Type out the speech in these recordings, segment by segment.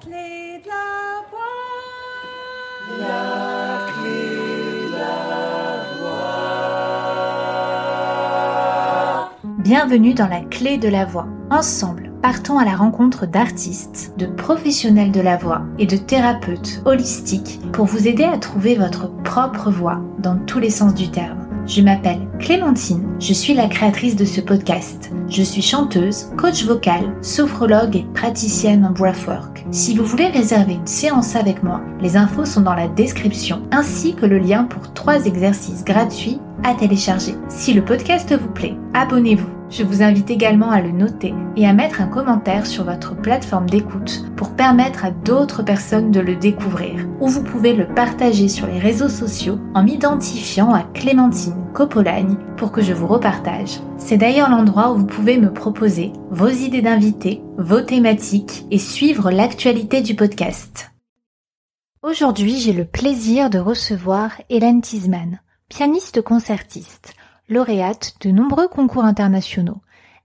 clé de la voix. La clé de la voix. Bienvenue dans la clé de la voix. Ensemble, partons à la rencontre d'artistes, de professionnels de la voix et de thérapeutes holistiques pour vous aider à trouver votre propre voix dans tous les sens du terme. Je m'appelle Clémentine, je suis la créatrice de ce podcast. Je suis chanteuse, coach vocal, sophrologue et praticienne en breathwork. Si vous voulez réserver une séance avec moi, les infos sont dans la description, ainsi que le lien pour trois exercices gratuits à télécharger. Si le podcast vous plaît, abonnez-vous. Je vous invite également à le noter et à mettre un commentaire sur votre plateforme d'écoute pour permettre à d'autres personnes de le découvrir. Ou vous pouvez le partager sur les réseaux sociaux en m'identifiant à Clémentine Copolagne pour que je vous repartage. C'est d'ailleurs l'endroit où vous pouvez me proposer vos idées d'invités, vos thématiques et suivre l'actualité du podcast. Aujourd'hui, j'ai le plaisir de recevoir Hélène Tisman, pianiste concertiste lauréate de nombreux concours internationaux.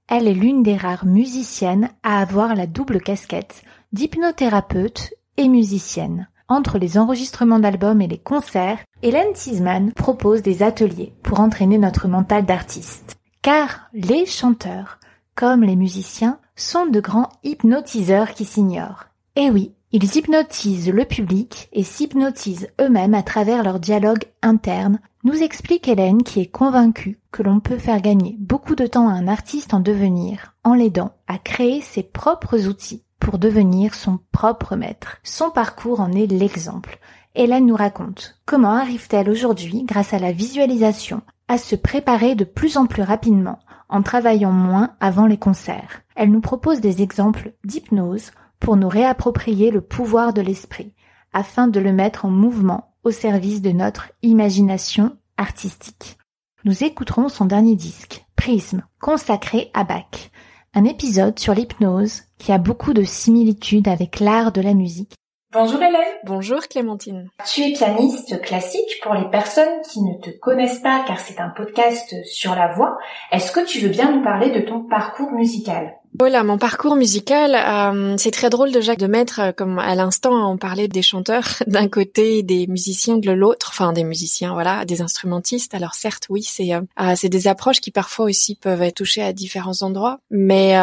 Elle est l'une des rares musiciennes à avoir la double casquette d'hypnothérapeute et musicienne. Entre les enregistrements d'albums et les concerts, Hélène Tisman propose des ateliers pour entraîner notre mental d'artiste. Car les chanteurs, comme les musiciens, sont de grands hypnotiseurs qui s'ignorent. Et oui, ils hypnotisent le public et s'hypnotisent eux-mêmes à travers leur dialogue interne, nous explique Hélène qui est convaincue que l'on peut faire gagner beaucoup de temps à un artiste en devenir en l'aidant à créer ses propres outils pour devenir son propre maître. Son parcours en est l'exemple. Hélène nous raconte comment arrive-t-elle aujourd'hui, grâce à la visualisation, à se préparer de plus en plus rapidement en travaillant moins avant les concerts. Elle nous propose des exemples d'hypnose pour nous réapproprier le pouvoir de l'esprit, afin de le mettre en mouvement au service de notre imagination artistique. Nous écouterons son dernier disque, Prisme, consacré à Bach, un épisode sur l'hypnose qui a beaucoup de similitudes avec l'art de la musique. Bonjour Hélène. Bonjour Clémentine. Tu es pianiste classique pour les personnes qui ne te connaissent pas car c'est un podcast sur la voix. Est-ce que tu veux bien nous parler de ton parcours musical? Voilà, mon parcours musical, euh, c'est très drôle déjà de mettre, euh, comme à l'instant on parlait des chanteurs d'un côté, des musiciens de l'autre, enfin des musiciens, voilà, des instrumentistes. Alors certes, oui, c'est euh, c'est des approches qui parfois aussi peuvent être touchées à différents endroits, mais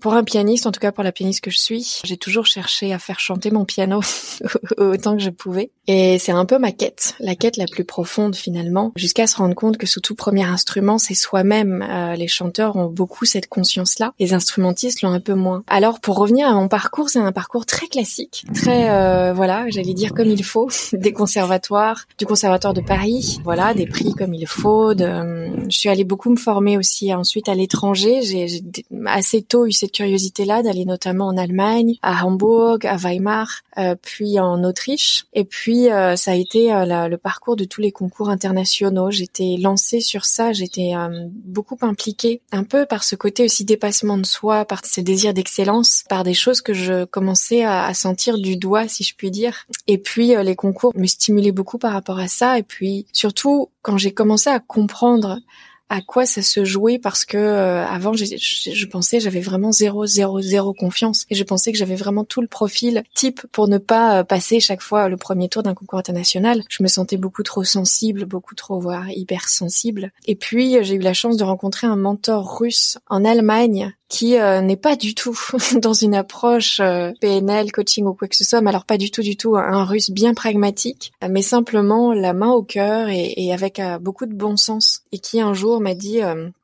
pour un pianiste, en tout cas pour la pianiste que je suis, j'ai toujours cherché à faire chanter mon piano autant que je pouvais. Et c'est un peu ma quête, la quête la plus profonde finalement, jusqu'à se rendre compte que sous tout premier instrument, c'est soi-même. Euh, les chanteurs ont beaucoup cette conscience-là, les instrumentistes l'ont un peu moins. Alors pour revenir à mon parcours, c'est un parcours très classique, très euh, voilà, j'allais dire comme il faut, des conservatoires, du conservatoire de Paris, voilà, des prix comme il faut. Euh, je suis allée beaucoup me former aussi ensuite à l'étranger. J'ai assez tôt eu cette curiosité-là d'aller notamment en Allemagne, à Hambourg, à Weimar, euh, puis en Autriche. Et puis euh, ça a été euh, le parcours de tous les concours internationaux. J'étais lancée sur ça, j'étais beaucoup impliquée, un peu par ce côté aussi dépassement de soi, par ce désir d'excellence, par des choses que je commençais à, à, sentir du doigt, si je puis dire. Et puis les concours me stimulaient beaucoup par rapport à ça. Et puis surtout quand j'ai commencé à comprendre à quoi ça se jouait parce que euh, avant je, je, pensais j'avais vraiment zéro zéro zéro confiance et je pensais que j'avais vraiment tout le profil type pour ne pas euh, passer chaque fois le premier tour d'un concours international. Je me sentais beaucoup trop sensible, beaucoup trop voire hyper sensible. Et puis j'ai eu la chance de rencontrer un mentor russe en Allemagne qui euh, n'est pas du tout dans une approche euh, PNL, coaching ou quoi que ce soit, mais alors pas du tout du tout un russe bien pragmatique, mais simplement la main au cœur et, et avec euh, beaucoup de bon sens, et qui un jour m'a dit,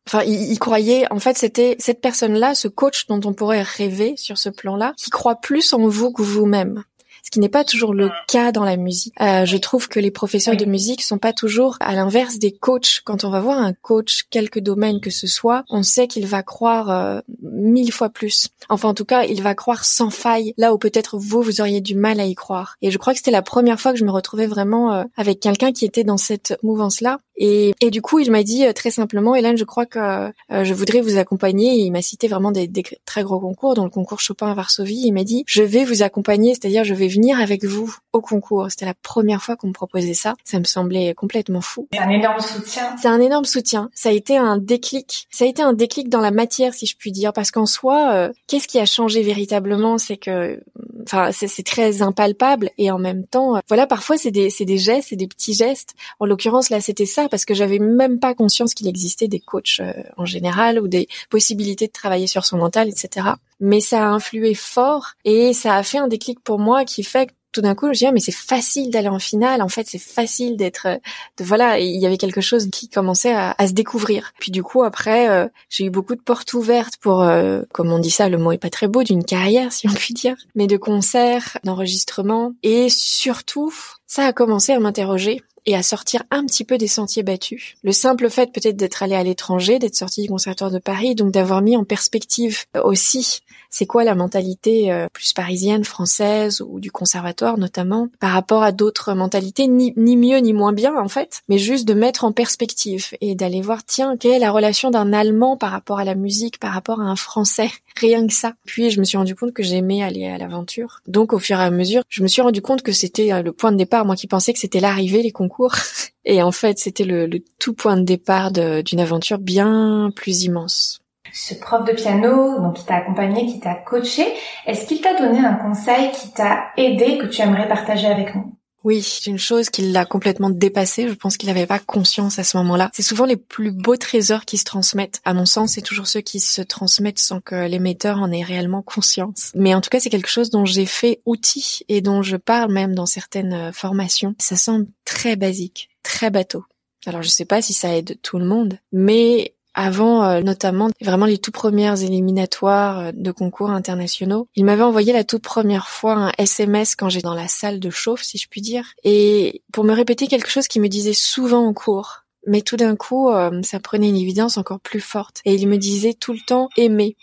enfin il, il, croyait, en fait c'était cette personne-là, ce coach dont on pourrait rêver sur ce plan-là, qui croit plus en vous que vous-même ce qui n'est pas toujours le cas dans la musique. Euh, je trouve que les professeurs de musique sont pas toujours à l'inverse des coachs. Quand on va voir un coach, quelque domaine que ce soit, on sait qu'il va croire euh, mille fois plus. Enfin, en tout cas, il va croire sans faille là où peut-être vous, vous auriez du mal à y croire. Et je crois que c'était la première fois que je me retrouvais vraiment euh, avec quelqu'un qui était dans cette mouvance-là. Et, et du coup, il m'a dit très simplement, Hélène, je crois que je voudrais vous accompagner. Et il m'a cité vraiment des, des, très gros concours, dont le concours Chopin à Varsovie. Il m'a dit, je vais vous accompagner, c'est-à-dire je vais venir avec vous au concours. C'était la première fois qu'on me proposait ça. Ça me semblait complètement fou. C'est un énorme soutien. C'est un énorme soutien. Ça a été un déclic. Ça a été un déclic dans la matière, si je puis dire, parce qu'en soi, euh, qu'est-ce qui a changé véritablement, c'est que enfin c'est très impalpable et en même temps, euh, voilà, parfois c'est des c'est des gestes, c'est des petits gestes. En l'occurrence là, c'était ça parce que j'avais même pas conscience qu'il existait des coachs euh, en général ou des possibilités de travailler sur son mental, etc. Mais ça a influé fort et ça a fait un déclic pour moi qui fait que tout d'un coup, je me dis ah, mais c'est facile d'aller en finale. En fait, c'est facile d'être, euh, de voilà. Il y avait quelque chose qui commençait à, se découvrir. Puis du coup, après, euh, j'ai eu beaucoup de portes ouvertes pour, euh, comme on dit ça, le mot est pas très beau, d'une carrière, si on peut dire, mais de concerts, d'enregistrements, et surtout, ça a commencé à m'interroger et à sortir un petit peu des sentiers battus. Le simple fait peut-être d'être allé à l'étranger, d'être sorti du conservatoire de Paris, donc d'avoir mis en perspective aussi c'est quoi la mentalité euh, plus parisienne, française ou du conservatoire notamment par rapport à d'autres mentalités, ni, ni mieux ni moins bien en fait, mais juste de mettre en perspective et d'aller voir tiens quelle est la relation d'un Allemand par rapport à la musique, par rapport à un Français, rien que ça. Puis je me suis rendu compte que j'aimais aller à l'aventure. Donc au fur et à mesure, je me suis rendu compte que c'était euh, le point de départ, moi qui pensais que c'était l'arrivée, les concours. Et en fait, c'était le, le, tout point de départ d'une aventure bien plus immense. Ce prof de piano, donc qui t'a accompagné, qui t'a coaché, est-ce qu'il t'a donné un conseil qui t'a aidé que tu aimerais partager avec nous? Oui, c'est une chose qui l'a complètement dépassé. Je pense qu'il n'avait pas conscience à ce moment-là. C'est souvent les plus beaux trésors qui se transmettent. À mon sens, c'est toujours ceux qui se transmettent sans que l'émetteur en ait réellement conscience. Mais en tout cas, c'est quelque chose dont j'ai fait outil et dont je parle même dans certaines euh, formations. Ça semble très basique, très bateau. Alors je sais pas si ça aide tout le monde, mais avant euh, notamment vraiment les tout premières éliminatoires euh, de concours internationaux. Il m'avait envoyé la toute première fois un SMS quand j'étais dans la salle de chauffe, si je puis dire, et pour me répéter quelque chose qu'il me disait souvent en cours. Mais tout d'un coup, euh, ça prenait une évidence encore plus forte. Et il me disait tout le temps aimer,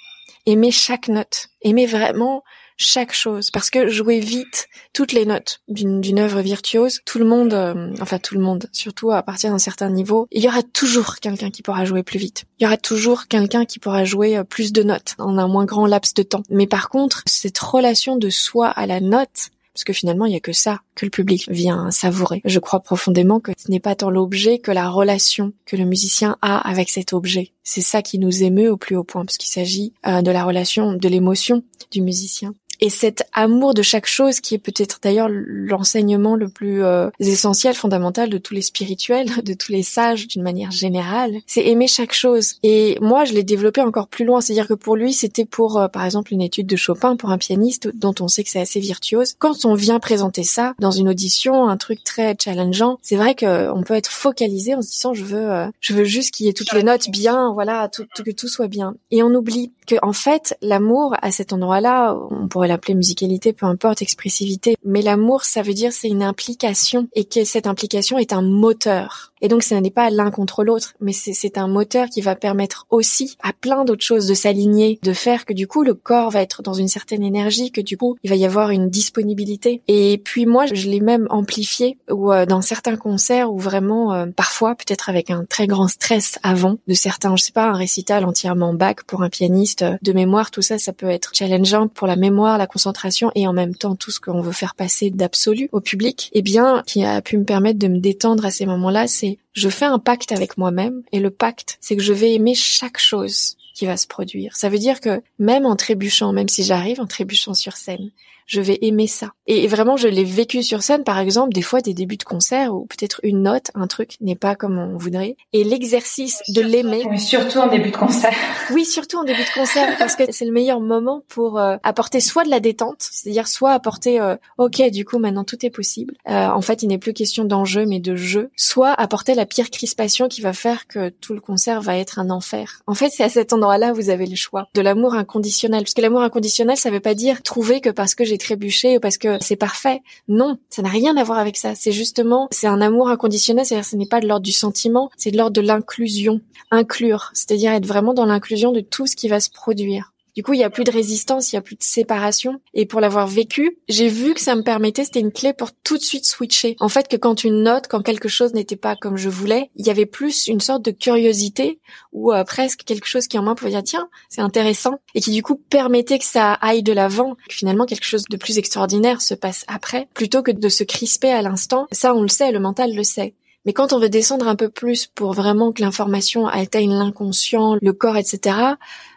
aimer chaque note, aimer vraiment chaque chose parce que jouer vite toutes les notes d'une œuvre virtuose, tout le monde, euh, enfin tout le monde, surtout à partir d'un certain niveau, il y aura toujours quelqu'un qui pourra jouer plus vite. Il y aura toujours quelqu'un qui pourra jouer euh, plus de notes en un moins grand laps de temps. Mais par contre, cette relation de soi à la note, parce que finalement, il y a que ça que le public vient savourer. Je crois profondément que ce n'est pas tant l'objet que la relation que le musicien a avec cet objet. C'est ça qui nous émeut au plus haut point, parce qu'il s'agit euh, de la relation, de l'émotion du musicien et cet amour de chaque chose qui est peut-être d'ailleurs l'enseignement le plus euh, essentiel, fondamental de tous les spirituels, de tous les sages d'une manière générale, c'est aimer chaque chose. Et moi, je l'ai développé encore plus loin, c'est-à-dire que pour lui, c'était pour, euh, par exemple, une étude de Chopin pour un pianiste dont on sait que c'est assez virtuose. Quand on vient présenter ça dans une audition, un truc très challengeant, c'est vrai qu'on peut être focalisé en se disant je veux, euh, je veux juste qu'il y ait toutes les notes bien, voilà, que tout soit bien. Et on oublie que en fait, l'amour à cet endroit-là, on pourrait l'appeler musicalité, peu importe, expressivité. Mais l'amour, ça veut dire c'est une implication et que cette implication est un moteur. Et donc, ce n'est pas l'un contre l'autre, mais c'est un moteur qui va permettre aussi à plein d'autres choses de s'aligner, de faire que du coup, le corps va être dans une certaine énergie, que du coup, il va y avoir une disponibilité. Et puis moi, je l'ai même amplifié ou euh, dans certains concerts où vraiment, euh, parfois, peut-être avec un très grand stress avant de certains, je sais pas, un récital entièrement bac pour un pianiste euh, de mémoire, tout ça, ça peut être challengeant pour la mémoire, la concentration et en même temps tout ce qu'on veut faire passer d'absolu au public. Eh bien, qui a pu me permettre de me détendre à ces moments-là, c'est je fais un pacte avec moi-même et le pacte, c'est que je vais aimer chaque chose qui va se produire. Ça veut dire que même en trébuchant, même si j'arrive en trébuchant sur scène, je vais aimer ça. Et vraiment, je l'ai vécu sur scène, par exemple, des fois des débuts de concert où peut-être une note, un truc n'est pas comme on voudrait. Et l'exercice de l'aimer. Mais surtout en début de concert. Oui, surtout en début de concert, parce que c'est le meilleur moment pour euh, apporter soit de la détente, c'est-à-dire soit apporter, euh, ok, du coup, maintenant tout est possible. Euh, en fait, il n'est plus question d'enjeu, mais de jeu. Soit apporter la pire crispation qui va faire que tout le concert va être un enfer. En fait, c'est à cet endroit-là vous avez le choix de l'amour inconditionnel. Parce que l'amour inconditionnel, ça veut pas dire trouver que parce que j'ai trébuché ou parce que c'est parfait. Non, ça n'a rien à voir avec ça. C'est justement, c'est un amour inconditionnel, c'est-à-dire ce n'est pas de l'ordre du sentiment, c'est de l'ordre de l'inclusion. Inclure, c'est-à-dire être vraiment dans l'inclusion de tout ce qui va se produire. Du coup, il y a plus de résistance, il y a plus de séparation. Et pour l'avoir vécu, j'ai vu que ça me permettait, c'était une clé pour tout de suite switcher. En fait, que quand une note, quand quelque chose n'était pas comme je voulais, il y avait plus une sorte de curiosité ou euh, presque quelque chose qui en moi pouvait dire tiens, c'est intéressant et qui du coup permettait que ça aille de l'avant, que finalement quelque chose de plus extraordinaire se passe après, plutôt que de se crisper à l'instant. Ça, on le sait, le mental le sait. Mais quand on veut descendre un peu plus pour vraiment que l'information atteigne l'inconscient, le corps, etc.,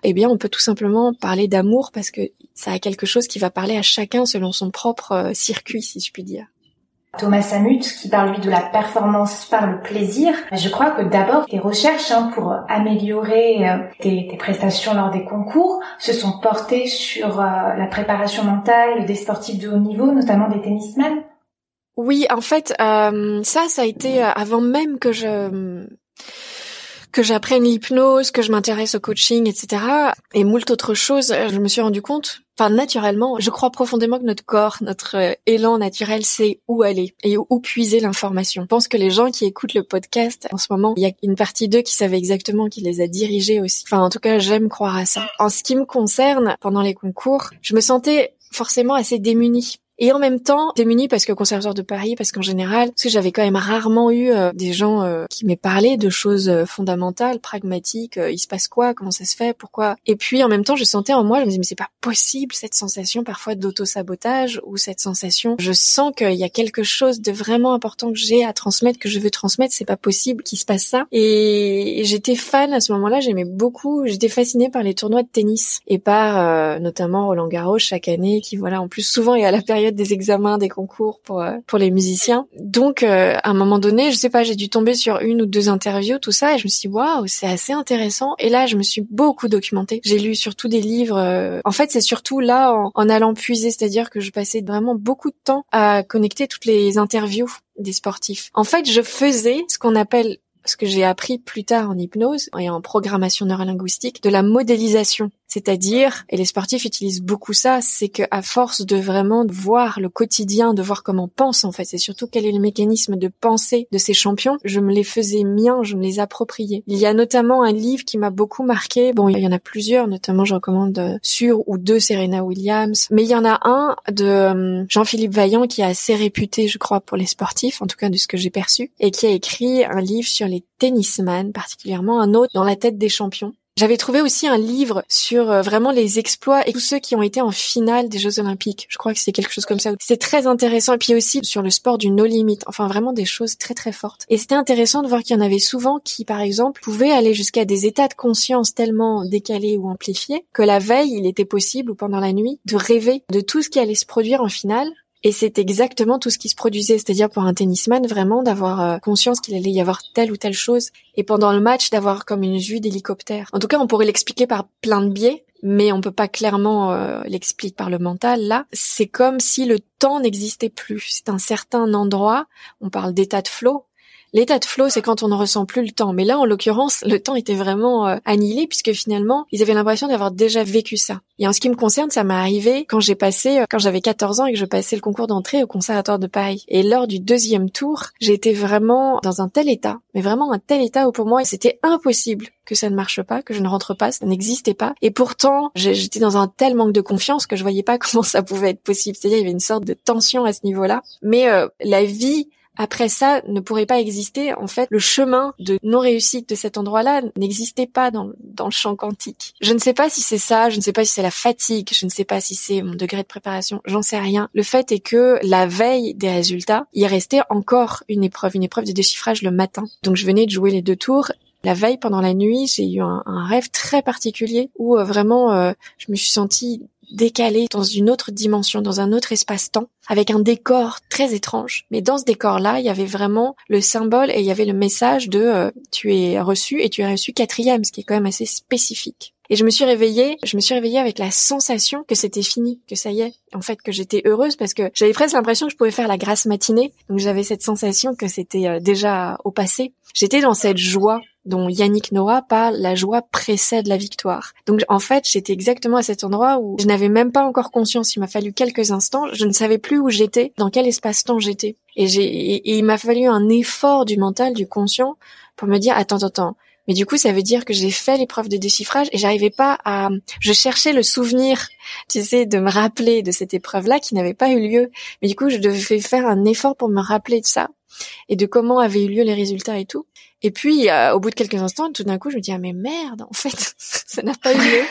eh bien, on peut tout simplement parler d'amour parce que ça a quelque chose qui va parler à chacun selon son propre euh, circuit, si je puis dire. Thomas Samut qui parle lui de la performance par le plaisir. Je crois que d'abord tes recherches hein, pour améliorer euh, tes, prestations lors des concours se sont portées sur euh, la préparation mentale des sportifs de haut niveau, notamment des tennismen. Oui, en fait, euh, ça, ça a été avant même que je que j'apprenne l'hypnose, que je m'intéresse au coaching, etc. Et moult autres choses, je me suis rendu compte enfin naturellement, je crois profondément que notre corps, notre euh, élan naturel sait où aller et où puiser l'information. Je pense que les gens qui écoutent le podcast en ce moment, il y a une partie d'eux qui savait exactement qui les a dirigés aussi. Enfin en tout cas, j'aime croire à ça. En ce qui me concerne, pendant les concours, je me sentais forcément assez démunie et en même temps démunie parce que conservateur de Paris, parce qu'en général, parce que j'avais quand même rarement eu euh, des gens euh, qui m'aient parlé de choses euh, fondamentales, pragmatiques, il se passe quoi, comment ça se fait, pourquoi. Et puis en même temps, je sentais en moi, je me disais mais c'est pas possible cette sensation parfois d'auto-sabotage ou cette sensation, je sens qu'il y a quelque chose de vraiment important que j'ai à transmettre, que je veux transmettre, c'est pas possible qu'il se passe ça. Et j'étais fan à ce moment-là, j'aimais beaucoup, j'étais fascinée par les tournois de tennis et par notamment Roland Garros chaque année, qui voilà en plus souvent est à la période des examens, des concours pour euh, pour les musiciens. Donc euh, à un moment donné, je sais pas, j'ai dû tomber sur une ou deux interviews, tout ça, et je me suis dit waouh, c'est assez intéressant. Et là, je me suis beaucoup documentée. J'ai lu surtout des livres. Euh, en fait, c'est surtout là en, en allant puiser, c'est-à-dire que je passais vraiment beaucoup de temps à connecter toutes les interviews des sportifs. En fait, je faisais ce qu'on appelle ce que j'ai appris plus tard en hypnose et en programmation neurolinguistique, de la modélisation. C'est-à-dire, et les sportifs utilisent beaucoup ça, c'est que à force de vraiment voir le quotidien, de voir comment pense en fait, et surtout quel est le mécanisme de pensée de ces champions, je me les faisais miens, je me les appropriais. Il y a notamment un livre qui m'a beaucoup marqué. Bon, il y en a plusieurs, notamment je recommande euh, sur ou deux Serena Williams, mais il y en a un de euh, Jean-Philippe Vaillant qui est assez réputé, je crois, pour les sportifs, en tout cas de ce que j'ai perçu, et qui a écrit un livre sur les tennisman, particulièrement un autre dans la tête des champions. J'avais trouvé aussi un livre sur euh, vraiment les exploits et tous ceux qui ont été en finale des Jeux Olympiques. Je crois que c'est quelque chose comme ça. C'est très intéressant. Et puis aussi sur le sport du no limit. Enfin, vraiment des choses très très fortes. Et c'était intéressant de voir qu'il y en avait souvent qui, par exemple, pouvaient aller jusqu'à des états de conscience tellement décalés ou amplifiés que la veille, il était possible ou pendant la nuit de rêver de tout ce qui allait se produire en finale et c'est exactement tout ce qui se produisait, c'est-à-dire pour un tennisman vraiment d'avoir euh, conscience qu'il allait y avoir telle ou telle chose, et pendant le match d'avoir comme une vue d'hélicoptère. En tout cas, on pourrait l'expliquer par plein de biais, mais on peut pas clairement euh, l'expliquer par le mental. Là, c'est comme si le temps n'existait plus. C'est un certain endroit. On parle d'état de flow. L'état de flow, c'est quand on ne ressent plus le temps. Mais là, en l'occurrence, le temps était vraiment euh, annihilé puisque finalement, ils avaient l'impression d'avoir déjà vécu ça. Et en ce qui me concerne, ça m'est arrivé quand j'ai passé, euh, quand j'avais 14 ans et que je passais le concours d'entrée au Conservatoire de Paris. Et lors du deuxième tour, j'étais vraiment dans un tel état, mais vraiment un tel état où pour moi, c'était impossible que ça ne marche pas, que je ne rentre pas, ça n'existait pas. Et pourtant, j'étais dans un tel manque de confiance que je voyais pas comment ça pouvait être possible. C'est-à-dire, il y avait une sorte de tension à ce niveau-là. Mais euh, la vie après ça ne pourrait pas exister. En fait, le chemin de non-réussite de cet endroit-là n'existait pas dans, dans le champ quantique. Je ne sais pas si c'est ça, je ne sais pas si c'est la fatigue, je ne sais pas si c'est mon degré de préparation, j'en sais rien. Le fait est que la veille des résultats, il restait encore une épreuve, une épreuve de déchiffrage le matin. Donc je venais de jouer les deux tours la veille, pendant la nuit, j'ai eu un, rêve très particulier où euh, vraiment euh, je me suis sentie décalée dans une autre dimension, dans un autre espace-temps, avec un décor très étrange. Mais dans ce décor-là, il y avait vraiment le symbole et il y avait le message de euh, tu es reçu et tu es reçu quatrième, ce qui est quand même assez spécifique. Et je me suis réveillée, je me suis réveillée avec la sensation que c'était fini, que ça y est, en fait, que j'étais heureuse parce que j'avais presque l'impression que je pouvais faire la grasse matinée. Donc j'avais cette sensation que c'était euh, déjà au passé. J'étais dans cette joie dont Yannick Noah parle, la joie précède la victoire. Donc en fait, j'étais exactement à cet endroit où je n'avais même pas encore conscience. Il m'a fallu quelques instants. Je ne savais plus où j'étais, dans quel espace-temps j'étais. Et, j'ai, et il m'a fallu un effort du mental, du conscient, pour me dire attends, attends, attends. Mais du coup, ça veut dire que j'ai fait l'épreuve de déchiffrage et j'arrivais pas à, je cherchais le souvenir, tu sais, de me rappeler de cette épreuve-là qui n'avait pas eu lieu. Mais du coup, je devais faire un effort pour me rappeler de ça et de comment avaient eu lieu les résultats et tout. Et puis, euh, au bout de quelques instants, tout d'un coup, je me dis ah mais merde, en fait, ça n'a pas eu lieu.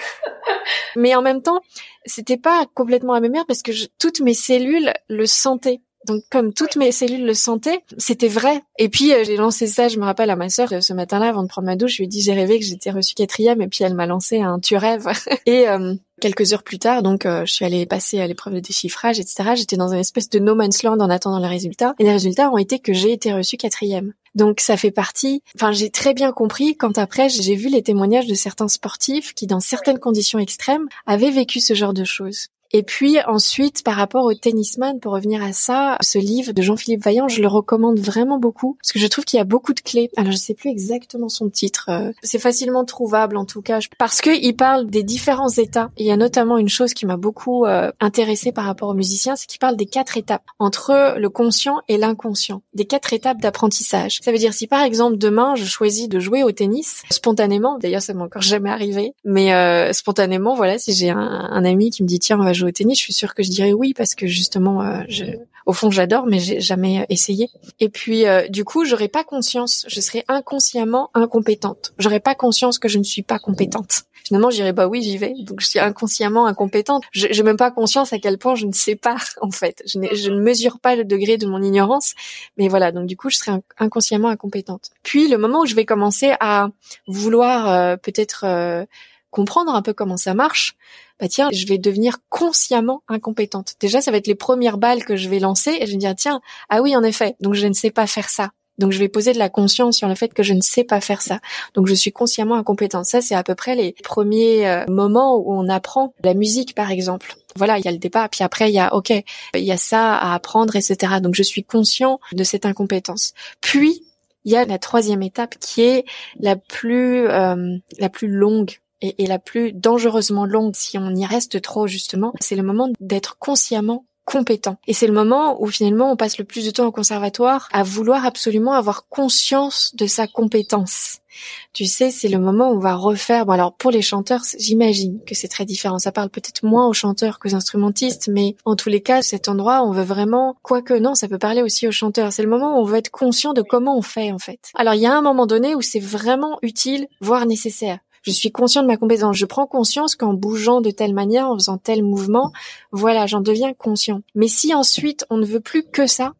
mais en même temps, c'était pas complètement à mes merde parce que toutes mes cellules le sentaient Donc comme toutes mes cellules le sentaient, c'était vrai. Et puis euh, j'ai lancé ça, je me rappelle à ma sœur ce matin-là avant de prendre ma douche, je lui ai dit j'ai rêvé que j'étais reçue quatrième et puis elle m'a lancé un tu rêves. et euh, quelques heures plus tard, donc je suis allée passer à l'épreuve de déchiffrage, etc. J'étais dans une espèce de no man's land en attendant les résultats. Et les résultats ont été que j'ai été reçue quatrième. Donc ça fait partie. Enfin, j'ai très bien compris quand après j'ai vu les témoignages de certains sportifs qui, dans certaines conditions extrêmes, avaient vécu ce genre de choses. Et puis ensuite, par rapport au tennisman, pour revenir à ça, ce livre de Jean-Philippe Vaillant, je le recommande vraiment beaucoup parce que je trouve qu'il y a beaucoup de clés. Alors je sais plus exactement son titre. Euh, c'est facilement trouvable en tout cas parce que il parle des différents états. il y a notamment une chose qui m'a beaucoup euh, intéressée par rapport aux musiciens, c'est qu'il parle des quatre étapes entre le conscient et l'inconscient, des quatre étapes d'apprentissage. Ça veut dire si par exemple demain je choisis de jouer au tennis spontanément, d'ailleurs ça m'est encore jamais arrivé, mais euh, spontanément voilà, si j'ai un, un, ami qui me dit tiens on va au tennis, je suis sûre que je dirais oui parce que justement, euh, au fond, j'adore, mais j'ai jamais essayé. Et puis, euh, du coup, j'aurais pas conscience, je serais inconsciemment incompétente. J'aurais pas conscience que je ne suis pas compétente. Finalement, je dirais bah oui, j'y vais. Donc, je suis inconsciemment incompétente. Je n'ai même pas conscience à quel point je ne sais pas en fait. Je, ne mesure pas le degré de mon ignorance, mais voilà. Donc, du coup, je serais inconsciemment incompétente. Puis, le moment où je vais commencer à vouloir euh, peut-être comprendre un peu comment ça marche, bah tiens, je vais devenir consciemment incompétente. Déjà, ça va être les premières balles que je vais lancer et je vais me dire tiens, ah oui, en effet, donc je ne sais pas faire ça. Donc je vais poser de la conscience sur le fait que je ne sais pas faire ça. Donc je suis consciemment incompétente. Ça, c'est à peu près les premiers euh, moments où on apprend la musique, par exemple. Voilà, il y a le départ, puis après il y a ok, il y a ça à apprendre, etc. Donc je suis conscient de cette incompétence. Puis il y a la troisième étape qui est la plus euh, la plus longue et, la plus dangereusement longue si on y reste trop justement, c'est le moment d'être consciemment compétent. Et c'est le moment où finalement on passe le plus de temps au conservatoire à vouloir absolument avoir conscience de sa compétence. Tu sais, c'est le moment où on va refaire. Bon alors pour les chanteurs, j'imagine que c'est très différent. Ça parle peut-être moins aux chanteurs qu'aux instrumentistes, mais en tous les cas, cet endroit, on veut vraiment, quoique non, ça peut parler aussi aux chanteurs. C'est le moment où on veut être conscient de comment on fait en fait. Alors il y a un moment donné où c'est vraiment utile, voire nécessaire je suis conscient de ma compétence. Je prends conscience qu'en bougeant de telle manière, en faisant tel mouvement, voilà, j'en deviens conscient. Mais si ensuite on ne veut plus que ça,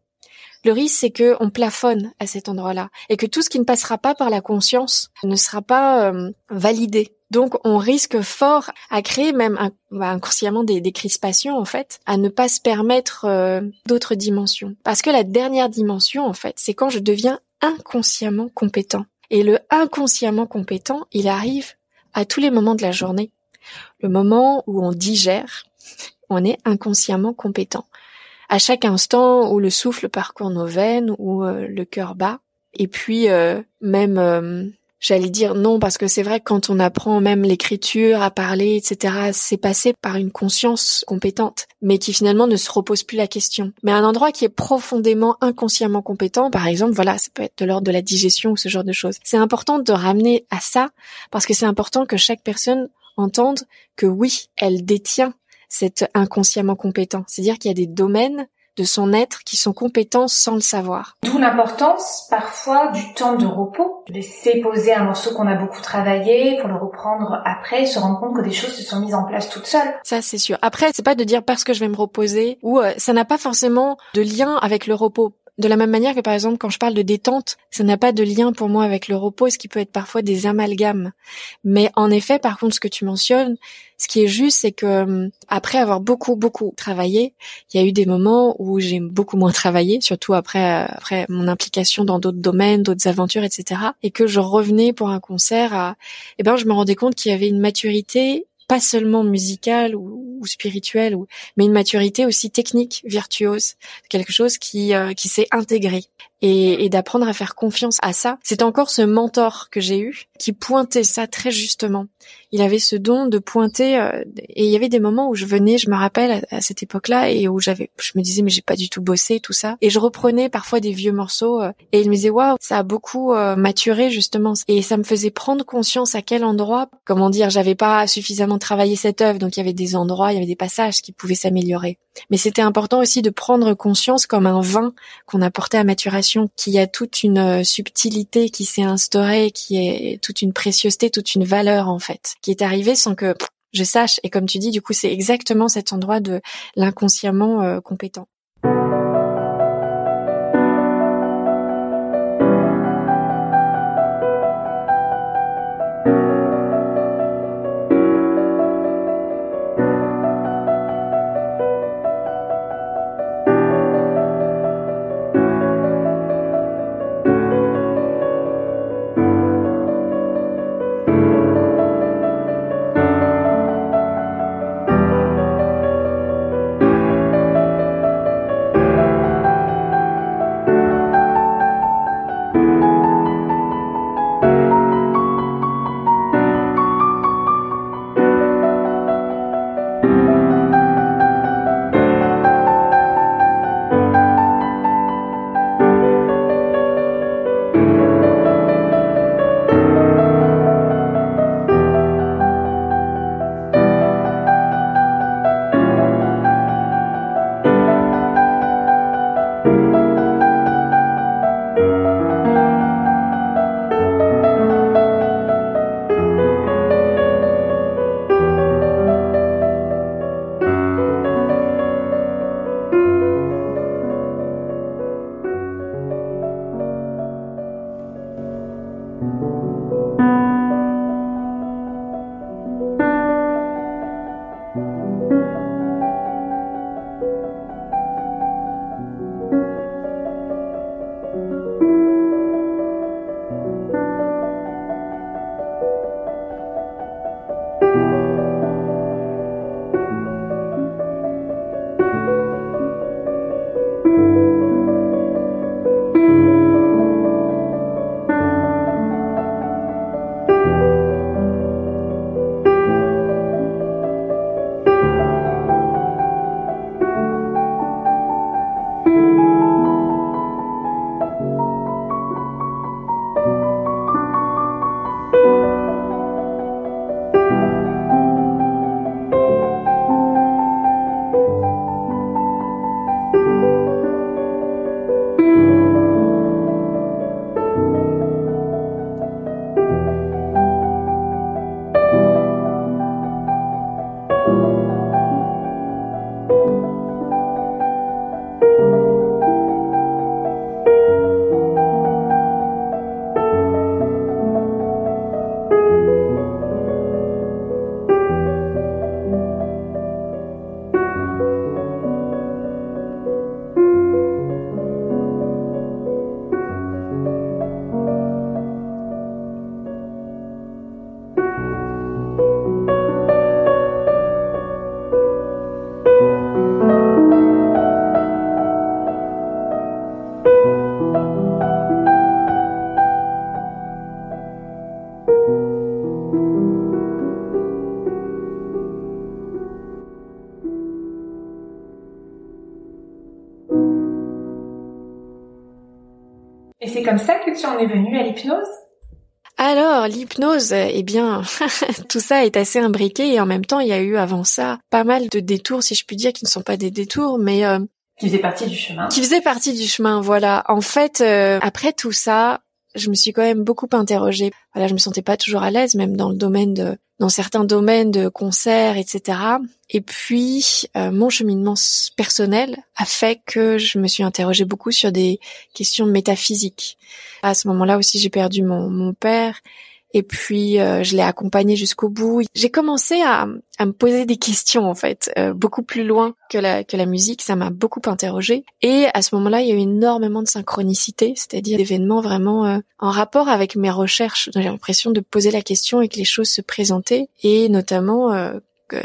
le risque c'est que on plafonne à cet endroit-là et que tout ce qui ne passera pas par la conscience ne sera pas euh, validé. Donc on risque fort à créer même bah, inconsciemment des, crispations en fait, à ne pas se permettre euh, d'autres dimensions. Parce que la dernière dimension en fait, c'est quand je deviens inconsciemment compétent. Et le inconsciemment compétent, il arrive à tous les moments de la journée. Le moment où on digère, on est inconsciemment compétent. À chaque instant où le souffle parcourt nos veines, où euh, le cœur bat, et puis euh, même euh, J'allais dire non parce que c'est vrai que quand on apprend même l'écriture, à parler, etc., c'est passé par une conscience compétente, mais qui finalement ne se repose plus la question. Mais un endroit qui est profondément inconsciemment compétent, par exemple, voilà, ça peut être de l'ordre de la digestion ou ce genre de choses. C'est important de ramener à ça parce que c'est important que chaque personne entende que oui, elle détient cet inconsciemment compétent. C'est-à-dire qu'il y a des domaines de son être qui sont compétents sans le savoir. D'où l'importance parfois du temps de repos, de laisser poser un morceau qu'on a beaucoup travaillé pour le reprendre après, se rendre compte que des choses se sont mises en place toutes seules. Ça c'est sûr. Après c'est pas de dire parce que je vais me reposer ou euh, ça n'a pas forcément de lien avec le repos. De la même manière que par exemple quand je parle de détente, ça n'a pas de lien pour moi avec le repos, ce qui peut être parfois des amalgames. Mais en effet, par contre, ce que tu mentionnes, ce qui est juste, c'est que hum, après avoir beaucoup beaucoup travaillé, il y a eu des moments où j'ai beaucoup moins travaillé, surtout après euh, après mon implication dans d'autres domaines, d'autres aventures, etc. Et que je revenais pour un concert, à, eh ben je me rendais compte qu'il y avait une maturité pas seulement musicale ou, spirituelle, mais une maturité aussi technique, virtuose, quelque chose qui euh, qui s'est intégré et, et d'apprendre à faire confiance à ça. C'est encore ce mentor que j'ai eu qui pointait ça très justement. Il avait ce don de pointer euh, et il y avait des moments où je venais, je me rappelle à, cette époque-là et où j'avais, je me disais mais j'ai pas du tout bossé tout ça et je reprenais parfois des vieux morceaux euh, et il me disait waouh ça a beaucoup euh, maturé justement et ça me faisait prendre conscience à quel endroit, comment dire, j'avais pas suffisamment travaillé cette œuvre donc il y avait des endroits, il y avait des passages qui pouvaient s'améliorer. Mais c'était important aussi de prendre conscience comme un vin qu'on apportait à maturation, qui a toute une subtilité qui s'est instaurée, qui est toute une précieuseté, toute une valeur en fait, qui est arrivée sans que je sache. Et comme tu dis, du coup, c'est exactement cet endroit de l'inconsciemment euh, compétent. Es à l'hypnose? Alors, l'hypnose, eh bien, tout ça est assez imbriqué et en même temps, il y a eu avant ça pas mal de détours, si je puis dire, qui ne sont pas des détours, mais euh, qui faisaient partie du chemin. Qui faisaient partie du chemin, voilà. En fait, euh, après tout ça, je me suis quand même beaucoup interrogée. Voilà, je me sentais pas toujours à l'aise, même dans le domaine de, dans certains domaines de concerts, etc. Et puis, euh, mon cheminement personnel a fait que je me suis interrogée beaucoup sur des questions métaphysiques. À ce moment-là aussi, j'ai perdu mon, mon père et puis euh, je l'ai accompagné jusqu'au bout. J'ai commencé à, à, me poser des questions en fait, euh, beaucoup plus loin que la que la musique. Ça m'a beaucoup interrogée. Et à ce moment-là, il y a eu énormément de synchronicité, c'est-à-dire d'événements vraiment euh, en rapport avec mes recherches. J'ai l'impression de poser la question et que les choses se présentaient, et notamment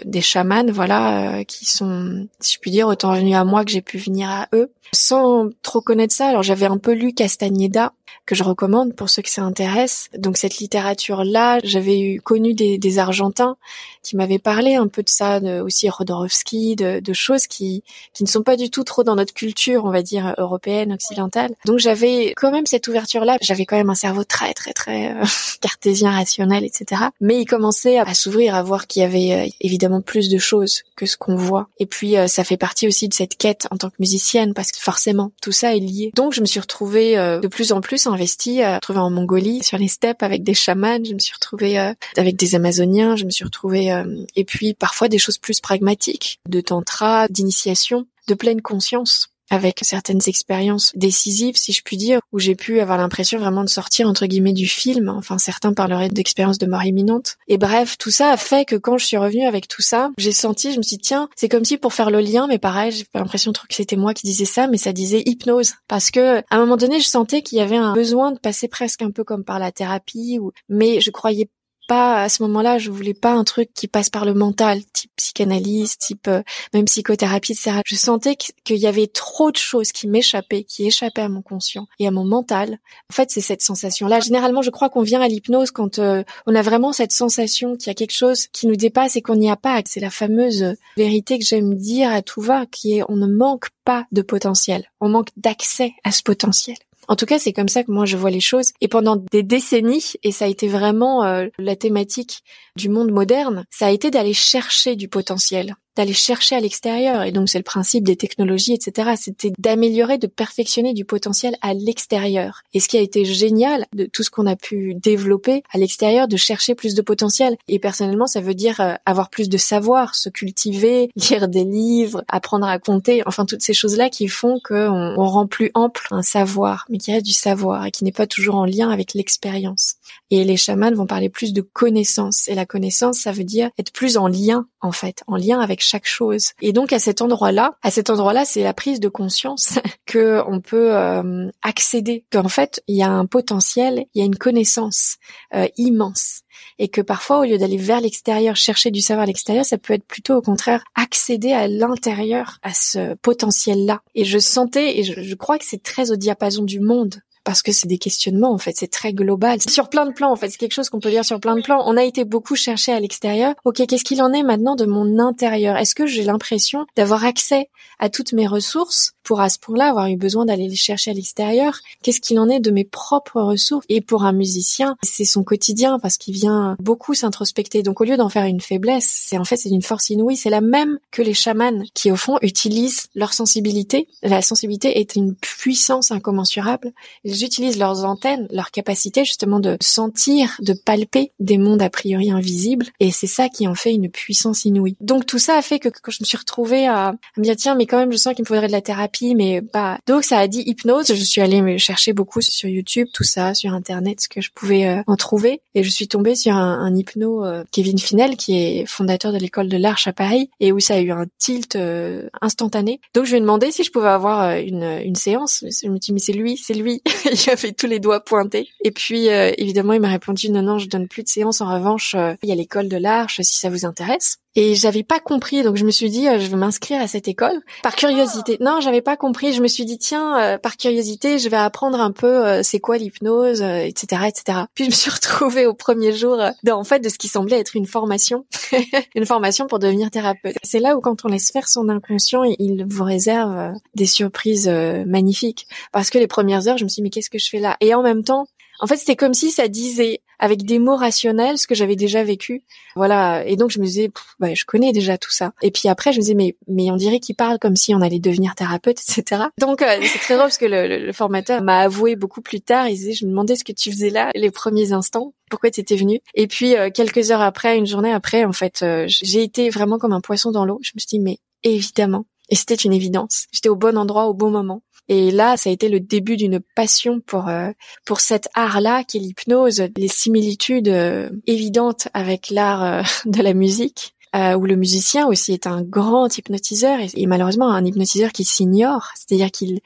des chamans, voilà, qui sont, si je puis dire, autant venus à moi que j'ai pu venir à eux, sans trop connaître ça. Alors j'avais un peu lu Castaneda, que je recommande pour ceux que ça intéresse. Donc cette littérature-là, j'avais eu connu des, des, Argentins qui m'avaient parlé un peu de ça, de, aussi Rodorovski, de, de, choses qui, qui ne sont pas du tout trop dans notre culture, on va dire européenne, occidentale. Donc j'avais quand même cette ouverture-là. J'avais quand même un cerveau très très très euh, cartésien, rationnel, etc. Mais il commençait à, s'ouvrir, à voir qu'il y avait euh, évidemment plus de choses que ce qu'on voit. Et puis euh, ça fait partie aussi de cette quête en tant que musicienne, parce que forcément tout ça est lié. Donc je me suis retrouvée de plus en plus investi, à trouver en Mongolie, sur les steppes avec des chamans. Je me suis retrouvée euh, avec des Amazoniens. Je me suis retrouvée euh, et puis parfois des choses plus pragmatiques, de tantra, d'initiation, de pleine conscience avec certaines expériences décisives, si je puis dire, où j'ai pu avoir l'impression vraiment de sortir entre guillemets du film. Enfin, certains parleraient d'expériences de mort imminente. Et bref, tout ça a fait que quand je suis revenue avec tout ça, j'ai senti, je me suis dit, tiens, c'est comme si pour faire le lien, mais pareil, j'ai l'impression que c'était moi qui disais ça, mais ça disait hypnose. Parce que, à un moment donné, je sentais qu'il y avait un besoin de passer presque un peu comme par la thérapie, ou, mais je croyais pas à ce moment-là, je voulais pas un truc qui passe par le mental, type psychanalyse, type euh, même psychothérapie, etc. Je sentais qu'il y avait trop de choses qui m'échappaient, qui échappaient à mon conscient et à mon mental. En fait, c'est cette sensation-là. Généralement, je crois qu'on vient à l'hypnose quand euh, on a vraiment cette sensation qu'il y a quelque chose qui nous dépasse et qu'on n'y a pas. C'est la fameuse vérité que j'aime dire à tout va, qui est on ne manque pas de potentiel, on manque d'accès à ce potentiel. En tout cas, c'est comme ça que moi je vois les choses. Et pendant des décennies, et ça a été vraiment euh, la thématique du monde moderne, ça a été d'aller chercher du potentiel d'aller chercher à l'extérieur. Et donc c'est le principe des technologies, etc. C'était d'améliorer, de perfectionner du potentiel à l'extérieur. Et ce qui a été génial de tout ce qu'on a pu développer à l'extérieur, de chercher plus de potentiel. Et personnellement, ça veut dire euh, avoir plus de savoir, se cultiver, lire des livres, apprendre à compter, enfin toutes ces choses-là qui font qu'on on rend plus ample un savoir, mais qui reste du savoir et qui n'est pas toujours en lien avec l'expérience. Et les chamans vont parler plus de connaissance. Et la connaissance, ça veut dire être plus en lien, en fait, en lien avec chaque chose. Et donc à cet endroit-là, à cet endroit-là, c'est la prise de conscience que on peut euh, accéder, qu'en fait il y a un potentiel, il y a une connaissance euh, immense, et que parfois au lieu d'aller vers l'extérieur chercher du savoir à l'extérieur, ça peut être plutôt au contraire accéder à l'intérieur à ce potentiel-là. Et je sentais, et je, je crois que c'est très au diapason du monde parce que c'est des questionnements en fait, c'est très global. Sur plein de plans en fait, c'est quelque chose qu'on peut dire sur plein de plans. On a été beaucoup chercher à l'extérieur. OK, qu'est-ce qu'il en est maintenant de mon intérieur? Est-ce que j'ai l'impression d'avoir accès à toutes mes ressources pour à ce point-là avoir eu besoin d'aller les chercher à l'extérieur? Qu'est-ce qu'il en est de mes propres ressources? Et pour un musicien, c'est son quotidien parce qu'il vient beaucoup s'introspecter. Donc au lieu d'en faire une faiblesse, c'est en fait c'est une force inouïe, c'est la même que les chamans qui au fond utilisent leur sensibilité. La sensibilité est une puissance incommensurable ils utilisent leurs antennes, leur capacité justement de sentir, de palper des mondes a priori invisibles, et c'est ça qui en fait une puissance inouïe. Donc tout ça a fait que quand je me suis retrouvée à, me dire tiens mais quand même je sens qu'il me faudrait de la thérapie, mais bah donc ça a dit hypnose. Je suis allée chercher beaucoup sur YouTube, tout ça, sur internet, ce que je pouvais euh, en trouver, et je suis tombée sur un, un hypno euh, Kevin Finel qui est fondateur de l'école de l'Arche à Paris, et où ça a eu un tilt euh, instantané. Donc je lui ai demandé si je pouvais avoir une, une séance. Je me dis mais c'est lui, c'est lui. il avait tous les doigts pointés. Et puis, euh, évidemment, il m'a répondu, non, non, je donne plus de séances. En revanche, euh, il y a l'école de l'Arche, si ça vous intéresse. Et j'avais pas compris, donc je me suis dit, euh, je vais m'inscrire à cette école par curiosité. Non, j'avais pas compris. Je me suis dit, tiens, euh, par curiosité, je vais apprendre un peu euh, c'est quoi l'hypnose, etc., etc. Puis je me suis retrouvée au premier jour, dans, en fait, de ce qui semblait être une formation, une formation pour devenir thérapeute. C'est là où, quand on laisse faire son inconscient, il vous réserve des surprises magnifiques. Parce que les premières heures, je me suis dit, mais qu'est-ce que je fais là? Et en même temps, en fait, c'était comme si ça disait avec des mots rationnels ce que j'avais déjà vécu. Voilà. Et donc, je me disais, bah, je connais déjà tout ça. Et puis après, je me disais, mais, mais on dirait qu'il parle comme si on allait devenir thérapeute, etc. Donc, euh, c'est très drôle parce que le, formateur m'a avoué beaucoup plus tard. Il disait, je me demandais ce que tu faisais là les premiers instants. Pourquoi tu étais venu Et puis, euh, quelques heures après, une journée après, en fait, euh, j'ai été vraiment comme un poisson dans l'eau. Je me suis dit, mais évidemment. Et c'était une évidence. J'étais au bon endroit au bon moment. Et là, ça a été le début d'une passion pour euh, pour cet art-là qui est l'hypnose, les similitudes euh, évidentes avec l'art euh, de la musique. où le musicien aussi est un grand hypnotiseur et malheureusement un hypnotiseur qui s'ignore, c'est-à-dire qu'il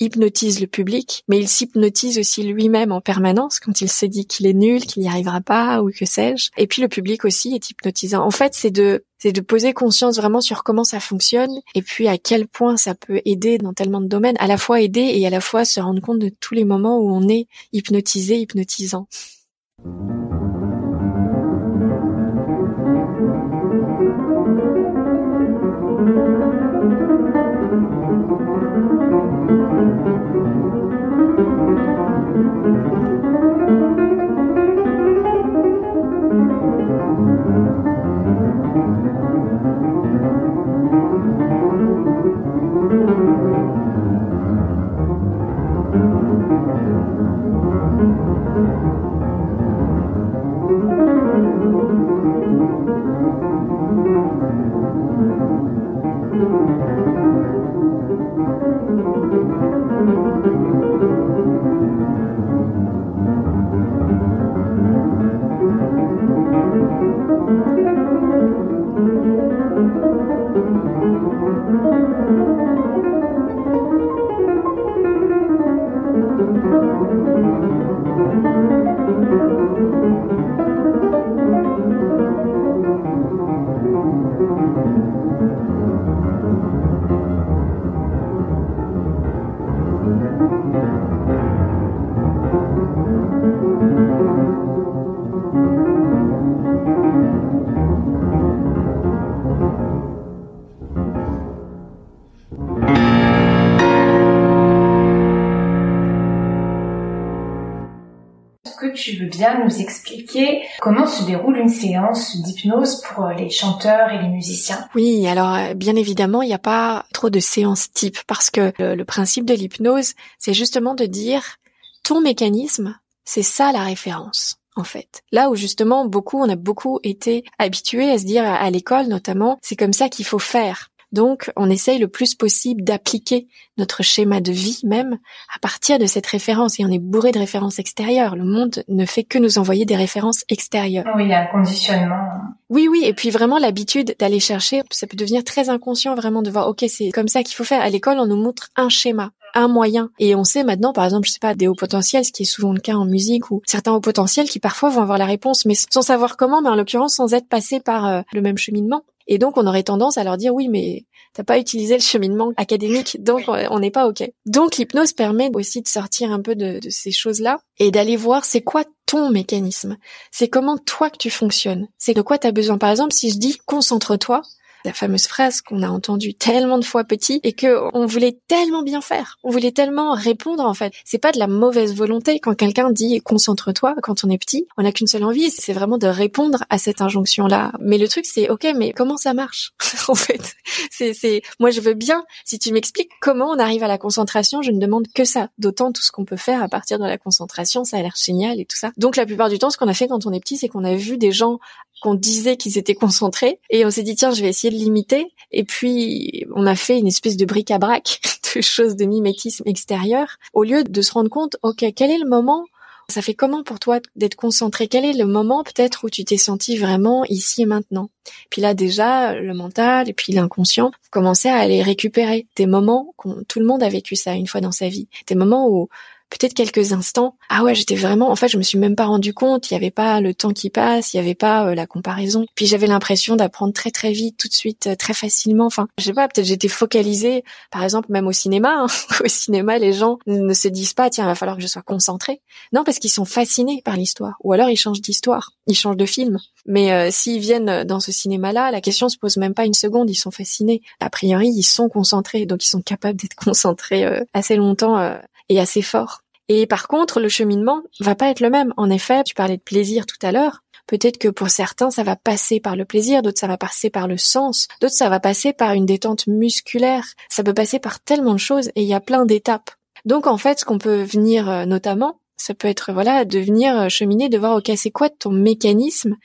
hypnotise le public, mais il s'hypnotise aussi lui-même en permanence quand il se dit qu'il est nul, qu'il n'y arrivera pas ou que sais-je. Et puis le public aussi est hypnotisant. En fait, c'est de c'est de poser conscience vraiment sur comment ça fonctionne et puis à quel point ça peut aider dans tellement de domaines, à la fois aider et à la fois se rendre compte de tous les moments où on est hypnotisé, hypnotisant. Bien nous expliquer comment se déroule une séance d'hypnose pour les chanteurs et les musiciens Oui, alors euh, bien évidemment, il n'y a pas trop de séances type parce que le, principe de l'hypnose, c'est justement de dire ton mécanisme, c'est ça la référence en fait. Là où justement beaucoup, on a beaucoup été habitués à se dire à l'école notamment, c'est comme ça qu'il faut faire. Donc, on essaye le plus possible d'appliquer notre schéma de vie même à partir de cette référence. Et on est bourré de références extérieures. Le monde ne fait que nous envoyer des références extérieures. Oui, il y a un conditionnement. Oui, oui. Et puis vraiment l'habitude d'aller chercher, ça peut devenir très inconscient vraiment de voir, ok, c'est comme ça qu'il faut faire. À l'école, on nous montre un schéma un moyen. Et on sait maintenant, par exemple, je sais pas, des hauts potentiels, ce qui est souvent le cas en musique, ou certains hauts potentiels qui parfois vont avoir la réponse, mais sans savoir comment, mais en l'occurrence sans être passés par euh, le même cheminement. Et donc, on aurait tendance à leur dire oui, mais t'as pas utilisé le cheminement académique, donc on n'est pas ok. Donc, l'hypnose permet aussi de sortir un peu de, de ces choses-là et d'aller voir c'est quoi ton mécanisme? C'est comment toi que tu fonctionnes? C'est de quoi tu as besoin? Par exemple, si je dis concentre-toi, la fameuse phrase qu'on a entendue tellement de fois petit et que on voulait tellement bien faire. On voulait tellement répondre en fait. C'est pas de la mauvaise volonté quand quelqu'un dit concentre-toi quand on est petit. On n'a qu'une seule envie, c'est vraiment de répondre à cette injonction là. Mais le truc c'est OK, mais comment ça marche? En fait C'est c'est moi je veux bien si tu m'expliques comment on arrive à la concentration, je ne demande que ça. D'autant tout ce qu'on peut faire à partir de la concentration, ça a l'air génial et tout ça. Donc la plupart du temps ce qu'on a fait quand on est petit, c'est qu'on a vu des gens qu'on disait qu'ils étaient concentrés. Et on s'est dit tiens je vais essayer de limiter. Et puis on a fait une espèce de bric-à-brac de choses de mimétisme extérieur au lieu de se rendre compte ok quel est le moment ça fait comment pour toi d'être concentré? Quel est le moment peut-être où tu t'es senti vraiment ici et maintenant? Puis là déjà, le mental et puis l'inconscient, commencer à aller récupérer des moments, tout le monde a vécu ça une fois dans sa vie, des moments où peut-être quelques instants, ah ouais, j'étais vraiment, en fait, je me suis même pas rendu compte, il y avait pas le temps qui passe, il y avait pas euh, la comparaison. Puis j'avais l'impression d'apprendre très très vite, tout de suite, euh, très facilement. Enfin, je sais pas, peut-être j'étais focalisée, par exemple, même au cinéma. Hein. au cinéma, les gens ne se disent pas, tiens, il va falloir que je sois concentrée. Non, parce qu'ils sont fascinés par l'histoire. Ou alors ils changent d'histoire, ils changent de film. Mais euh, s'ils viennent dans ce cinéma-là, la question se pose même pas une seconde, ils sont fascinés. A priori, ils sont concentrés, donc ils sont capables d'être concentrés assez longtemps et assez fort. Et par contre, le cheminement va pas être le même. En effet, tu parlais de plaisir tout à l'heure. Peut-être que pour certains, ça va passer par le plaisir, d'autres, ça va passer par le sens, d'autres, ça va passer par une détente musculaire. Ça peut passer par tellement de choses et il y a plein d'étapes. Donc, en fait, ce qu'on peut venir euh, notamment, ça peut être, voilà, de venir euh, cheminer, de voir, ok, c'est quoi ton mécanisme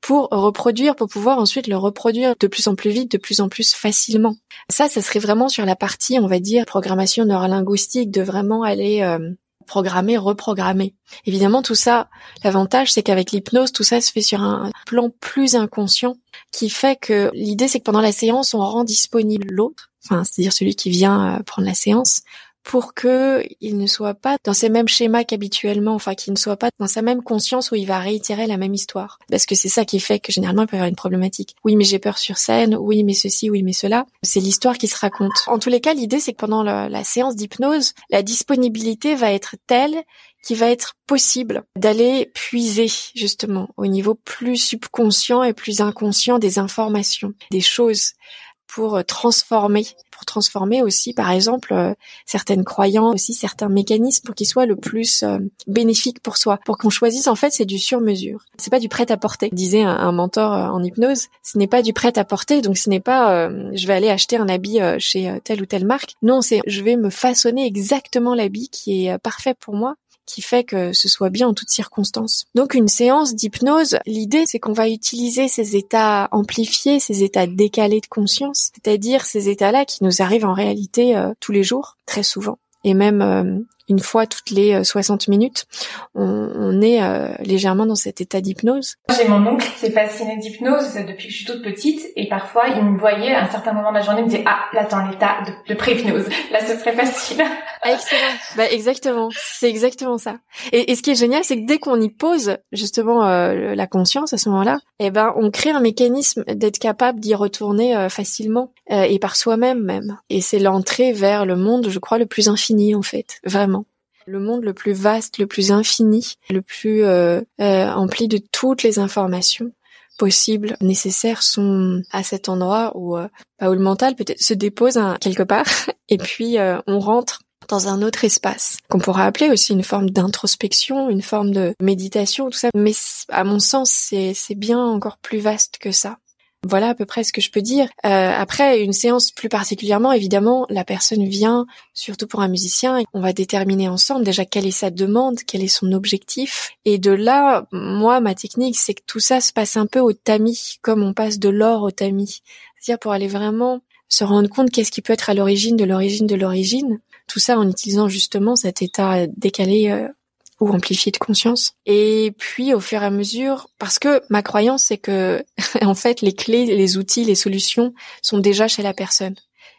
pour reproduire, pour pouvoir ensuite le reproduire de plus en plus vite, de plus en plus facilement. Ça, ça serait vraiment sur la partie, on va dire, programmation neurolinguistique, de vraiment aller euh, programmer, reprogrammer. Évidemment, tout ça, l'avantage, c'est qu'avec l'hypnose, tout ça se fait sur un plan plus inconscient, qui fait que l'idée, c'est que pendant la séance, on rend disponible l'autre, enfin, c'est-à-dire celui qui vient euh, prendre la séance, pour que il ne soit pas dans ces mêmes schémas qu'habituellement, enfin qu'il ne soit pas dans sa même conscience où il va réitérer la même histoire. Parce que c'est ça qui fait que généralement il peut y avoir une problématique. Oui, mais j'ai peur sur scène, oui, mais ceci, oui, mais cela. C'est l'histoire qui se raconte. En tous les cas, l'idée c'est que pendant la, la séance d'hypnose, la disponibilité va être telle qu'il va être possible d'aller puiser justement au niveau plus subconscient et plus inconscient des informations, des choses pour euh, transformer, pour transformer aussi, par exemple, euh, certaines croyances, aussi certains mécanismes pour qu'ils soient le plus euh, bénéfiques pour soi, pour qu'on choisisse. En fait, c'est du sur-mesure. C'est pas du prêt-à-porter. Disait un, mentor en hypnose, ce n'est pas du prêt-à-porter. Donc, ce n'est pas, je vais aller acheter un habit chez telle ou telle marque. Non, c'est, je vais me façonner exactement l'habit qui est parfait pour moi qui fait que ce soit bien en toutes circonstances. Donc une séance d'hypnose, l'idée c'est qu'on va utiliser ces états amplifiés, ces états décalés de conscience, c'est-à-dire ces états-là qui nous arrivent en réalité euh, tous les jours, très souvent, et même euh, une fois toutes les 60 euh, minutes, on, est euh, légèrement dans cet état d'hypnose. J'ai mon oncle qui est fasciné d'hypnose depuis que je suis toute petite et parfois il me voyait à un certain moment de la journée, il me disait ah là t'es en état de, pré-hypnose, là ce serait facile. Ah, excellent, bah exactement, c'est exactement ça. Et, ce qui est génial, c'est que dès qu'on y pose justement euh, la conscience à ce moment-là, eh ben on crée un mécanisme d'être capable d'y retourner facilement et par soi-même même. Et c'est l'entrée vers le monde, je crois, le plus infini en fait, vraiment le monde le plus vaste, le plus infini, le plus euh, euh, empli de toutes les informations possibles, nécessaires, sont à cet endroit où, euh, bah, où le mental peut-être se dépose quelque part, et puis on rentre dans un autre espace, qu'on pourrait appeler aussi une forme d'introspection, une forme de méditation, tout ça. Mais à mon sens, c'est bien encore plus vaste que ça. Voilà à peu près ce que je peux dire. Euh, après, une séance plus particulièrement, évidemment, la personne vient, surtout pour un musicien, on va déterminer ensemble déjà quelle est sa demande, quel est son objectif. Et de là, moi, ma technique, c'est que tout ça se passe un peu au tamis, comme on passe de l'or au tamis. C'est-à-dire pour aller vraiment se rendre compte qu'est-ce qui peut être à l'origine de l'origine de l'origine. Tout ça en utilisant justement cet état décalé euh, ou amplifié de conscience. Et puis au fur et à mesure, parce que ma croyance c'est que en fait les clés, les outils, les solutions sont déjà chez la personne.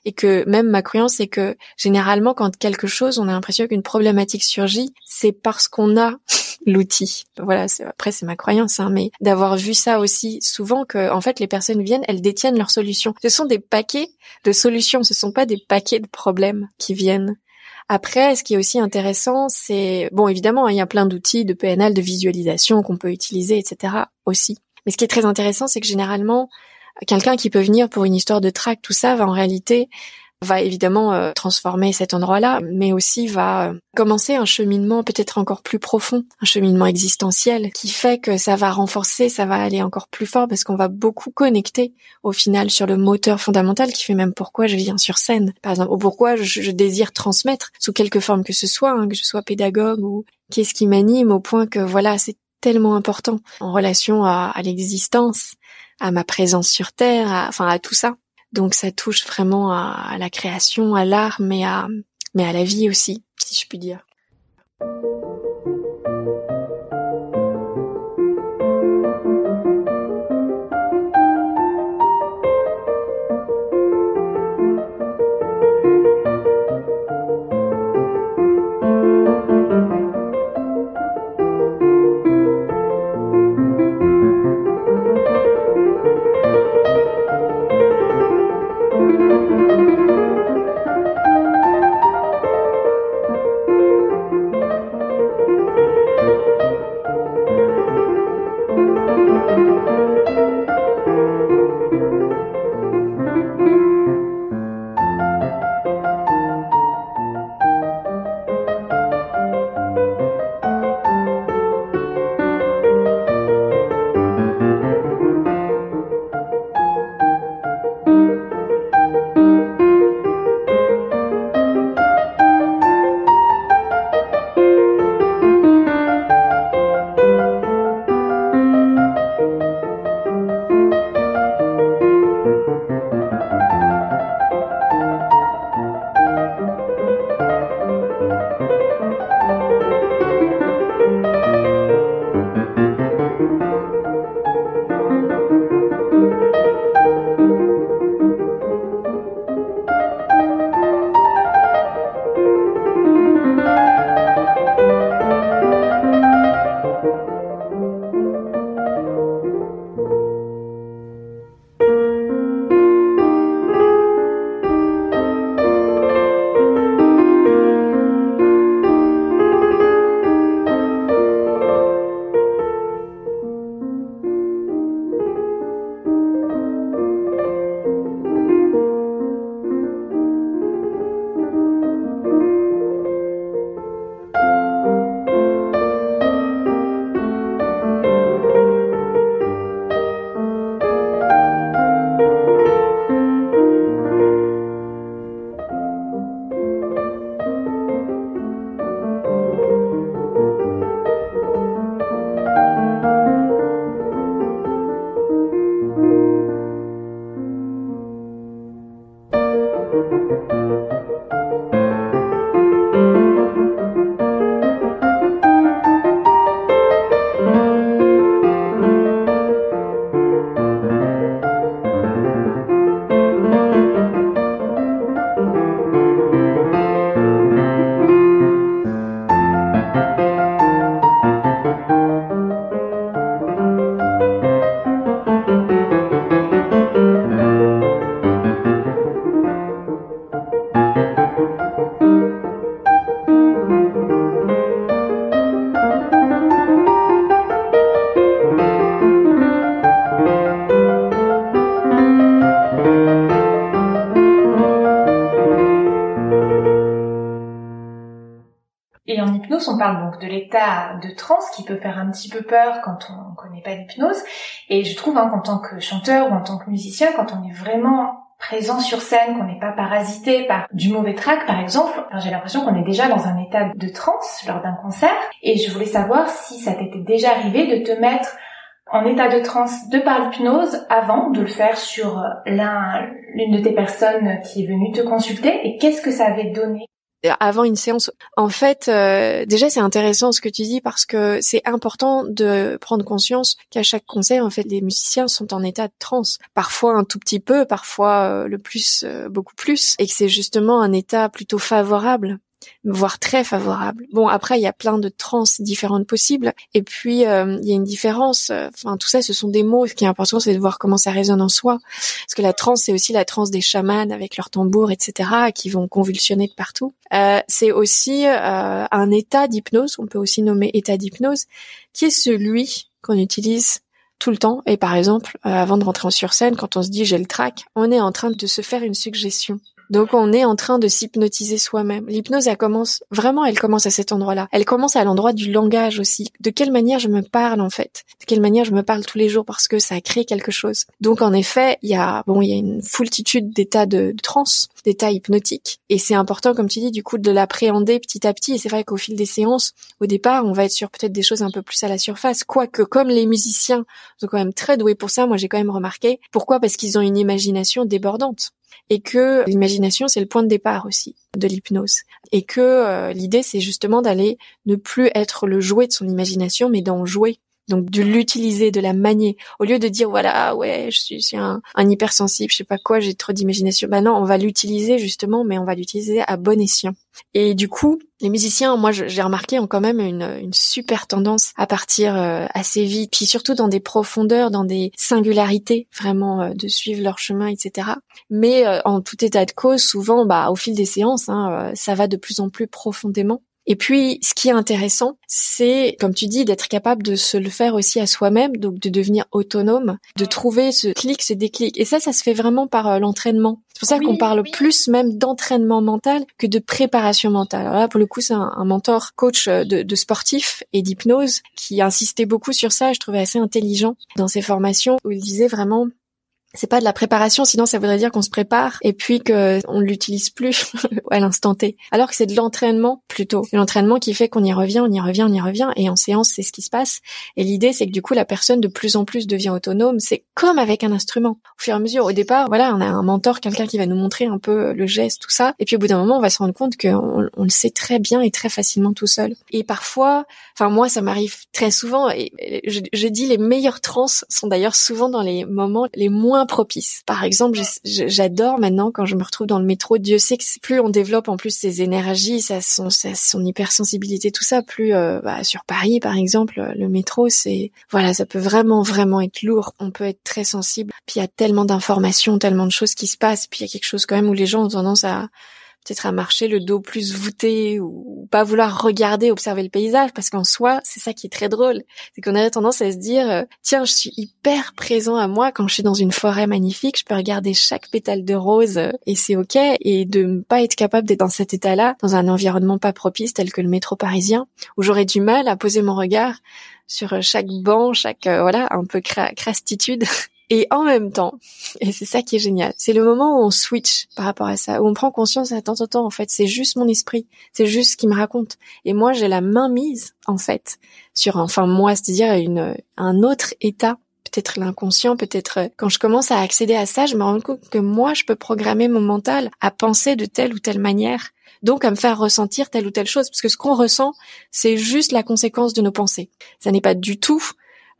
Et que même ma croyance c'est que généralement quand quelque chose, on a l'impression qu'une problématique surgit, c'est parce qu'on a l'outil. Voilà, après c'est ma croyance, hein, mais d'avoir vu ça aussi souvent que en fait les personnes viennent, elles détiennent leurs solutions. Ce sont des paquets de solutions, ce sont pas des paquets de problèmes qui viennent. Après, ce qui est aussi intéressant, c'est bon, évidemment, hein, il y a plein d'outils de PNL, de visualisation qu'on peut utiliser, etc. aussi. Mais ce qui est très intéressant, c'est que généralement, quelqu'un qui peut venir pour une histoire de track, tout ça, va en réalité va évidemment euh, transformer cet endroit-là, mais aussi va euh, commencer un cheminement peut-être encore plus profond, un cheminement existentiel qui fait que ça va renforcer, ça va aller encore plus fort parce qu'on va beaucoup connecter au final sur le moteur fondamental qui fait même pourquoi je viens sur scène, par exemple, ou pourquoi je, désire transmettre sous quelque forme que ce soit, hein, que je sois pédagogue ou qu'est-ce qui m'anime au point que voilà, c'est tellement important en relation à, à l'existence, à ma présence sur Terre, enfin à tout ça. Donc ça touche vraiment à, la création, à l'art, mais à, la vie aussi, si je puis dire. On parle donc de l'état de transe qui peut faire un petit peu peur quand on ne connaît pas l'hypnose. Et je trouve hein, qu'en tant que chanteur ou en tant que musicien, quand on est vraiment présent sur scène, qu'on n'est pas parasité par du mauvais track par exemple, j'ai l'impression qu'on est déjà dans un état de transe lors d'un concert. Et je voulais savoir si ça t'était déjà arrivé de te mettre en état de transe de par l'hypnose avant de le faire sur l'un, l'une de tes personnes qui est venue te consulter et qu'est-ce que ça avait donné? Avant une séance. En fait, euh, déjà c'est intéressant ce que tu dis parce que c'est important de prendre conscience qu'à chaque concert, en fait, les musiciens sont en état de transe. Parfois un tout petit peu, parfois euh, le plus, euh, beaucoup plus, et que c'est justement un état plutôt favorable voire très favorable. Bon, après, il y a plein de trans différentes possibles. Et puis, euh, il y a une différence. Enfin, tout ça, ce sont des mots. Ce qui est important, c'est de voir comment ça résonne en soi. Parce que la transe, c'est aussi la transe des chamans avec leurs tambours, etc., qui vont convulsionner de partout. Euh, c'est aussi euh, un état d'hypnose, on peut aussi nommer état d'hypnose, qui est celui qu'on utilise tout le temps. Et par exemple, avant de rentrer sur scène, quand on se dit j'ai le trac, on est en train de se faire une suggestion. Donc on est en train de s'hypnotiser soi-même. L'hypnose, elle commence vraiment, elle commence à cet endroit-là. Elle commence à l'endroit du langage aussi. De quelle manière je me parle en fait? De quelle manière je me parle tous les jours parce que ça crée quelque chose? Donc en effet, il y a bon, il y a une foultitude d'états de, de transe, d'états hypnotiques, et c'est important, comme tu dis, du coup, de l'appréhender petit à petit. Et c'est vrai qu'au fil des séances, au départ, on va être sur peut-être des choses un peu plus à la surface. Quoique, comme les musiciens sont quand même très doués pour ça, moi j'ai quand même remarqué. Pourquoi? Parce qu'ils ont une imagination débordante et que l'imagination c'est le point de départ aussi de l'hypnose. Et que euh, l'idée c'est justement d'aller ne plus être le jouet de son imagination mais d'en jouer donc de l'utiliser, de la manier, au lieu de dire voilà ouais je suis, un, un, hypersensible, je sais pas quoi, j'ai trop d'imagination. Bah non, on va l'utiliser justement, mais on va l'utiliser à bon escient. Et du coup, les musiciens, moi j'ai remarqué ont quand même une, une super tendance à partir euh, assez vite, puis surtout dans des profondeurs, dans des singularités, vraiment euh, de suivre leur chemin, etc. Mais euh, en tout état de cause, souvent, bah au fil des séances, hein, ça va de plus en plus profondément. Et puis, ce qui est intéressant, c'est, comme tu dis, d'être capable de se le faire aussi à soi-même, donc de devenir autonome, de trouver ce clic, ce déclic. Et ça, ça se fait vraiment par euh, l'entraînement. C'est pour ça qu'on parle plus même d'entraînement mental que de préparation mentale. Alors là, pour le coup, c'est un, mentor coach euh, de, de sportifs et d'hypnose qui insistait beaucoup sur ça. Je trouvais assez intelligent dans ses formations où il disait vraiment c'est pas de la préparation, sinon ça voudrait dire qu'on se prépare et puis que on l'utilise plus à l'instant T. Alors que c'est de l'entraînement plutôt, l'entraînement qui fait qu'on y revient, on y revient, on y revient et en séance c'est ce qui se passe. Et l'idée c'est que du coup la personne de plus en plus devient autonome. C'est comme avec un instrument. Au fur et à mesure, au départ, voilà, on a un mentor, quelqu'un qui va nous montrer un peu le geste, tout ça, et puis au bout d'un moment on va se rendre compte qu'on on le sait très bien et très facilement tout seul. Et parfois, enfin moi ça m'arrive très souvent et je, je dis les meilleurs trans sont d'ailleurs souvent dans les moments les moins propice. Par exemple, j'adore maintenant quand je me retrouve dans le métro. Dieu sait que plus on développe en plus ses énergies, sa son, son hypersensibilité, tout ça, plus euh, bah, sur Paris par exemple, le métro, c'est voilà, ça peut vraiment vraiment être lourd. On peut être très sensible. Puis il y a tellement d'informations, tellement de choses qui se passent. Puis il y a quelque chose quand même où les gens ont tendance à peut-être à marcher le dos plus voûté ou pas vouloir regarder, observer le paysage, parce qu'en soi, c'est ça qui est très drôle, c'est qu'on aurait tendance à se dire, euh, tiens, je suis hyper présent à moi quand je suis dans une forêt magnifique, je peux regarder chaque pétale de rose euh, et c'est ok, et de ne pas être capable d'être dans cet état-là, dans un environnement pas propice tel que le métro parisien, où j'aurais du mal à poser mon regard sur euh, chaque banc, chaque voilà un peu crastitude Et en même temps, et c'est ça qui est génial, c'est le moment où on switch par rapport à ça, où on prend conscience, attends, attends, en fait, c'est juste mon esprit, c'est juste ce qui me raconte. Et moi, j'ai la main mise, en fait, sur, enfin, moi, c'est-à-dire une, un autre état peut-être l'inconscient, peut-être quand je commence à accéder à ça, je me rends compte que moi, je peux programmer mon mental à penser de telle ou telle manière, donc à me faire ressentir telle ou telle chose, parce que ce qu'on ressent, c'est juste la conséquence de nos pensées. Ça n'est pas du tout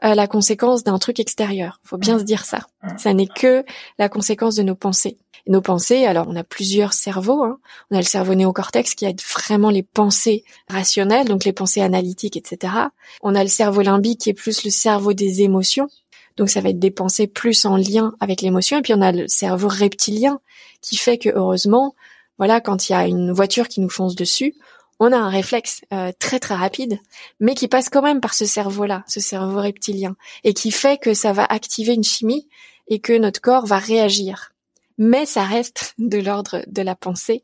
euh, la conséquence d'un truc extérieur. Faut bien se dire ça. Ça n'est que la conséquence de nos pensées. nos pensées, alors on a plusieurs cerveaux. Hein. On a le cerveau néocortex qui aide vraiment les pensées rationnelles, donc les pensées analytiques, etc. On a le cerveau limbique qui est plus le cerveau des émotions. Donc ça va être des pensées plus en lien avec l'émotion. Et puis on a le cerveau reptilien qui fait que heureusement, voilà, quand il y a une voiture qui nous fonce dessus, on a un réflexe euh, très très rapide, mais qui passe quand même par ce cerveau-là, ce cerveau reptilien, et qui fait que ça va activer une chimie et que notre corps va réagir. mais ça reste de l'ordre de la pensée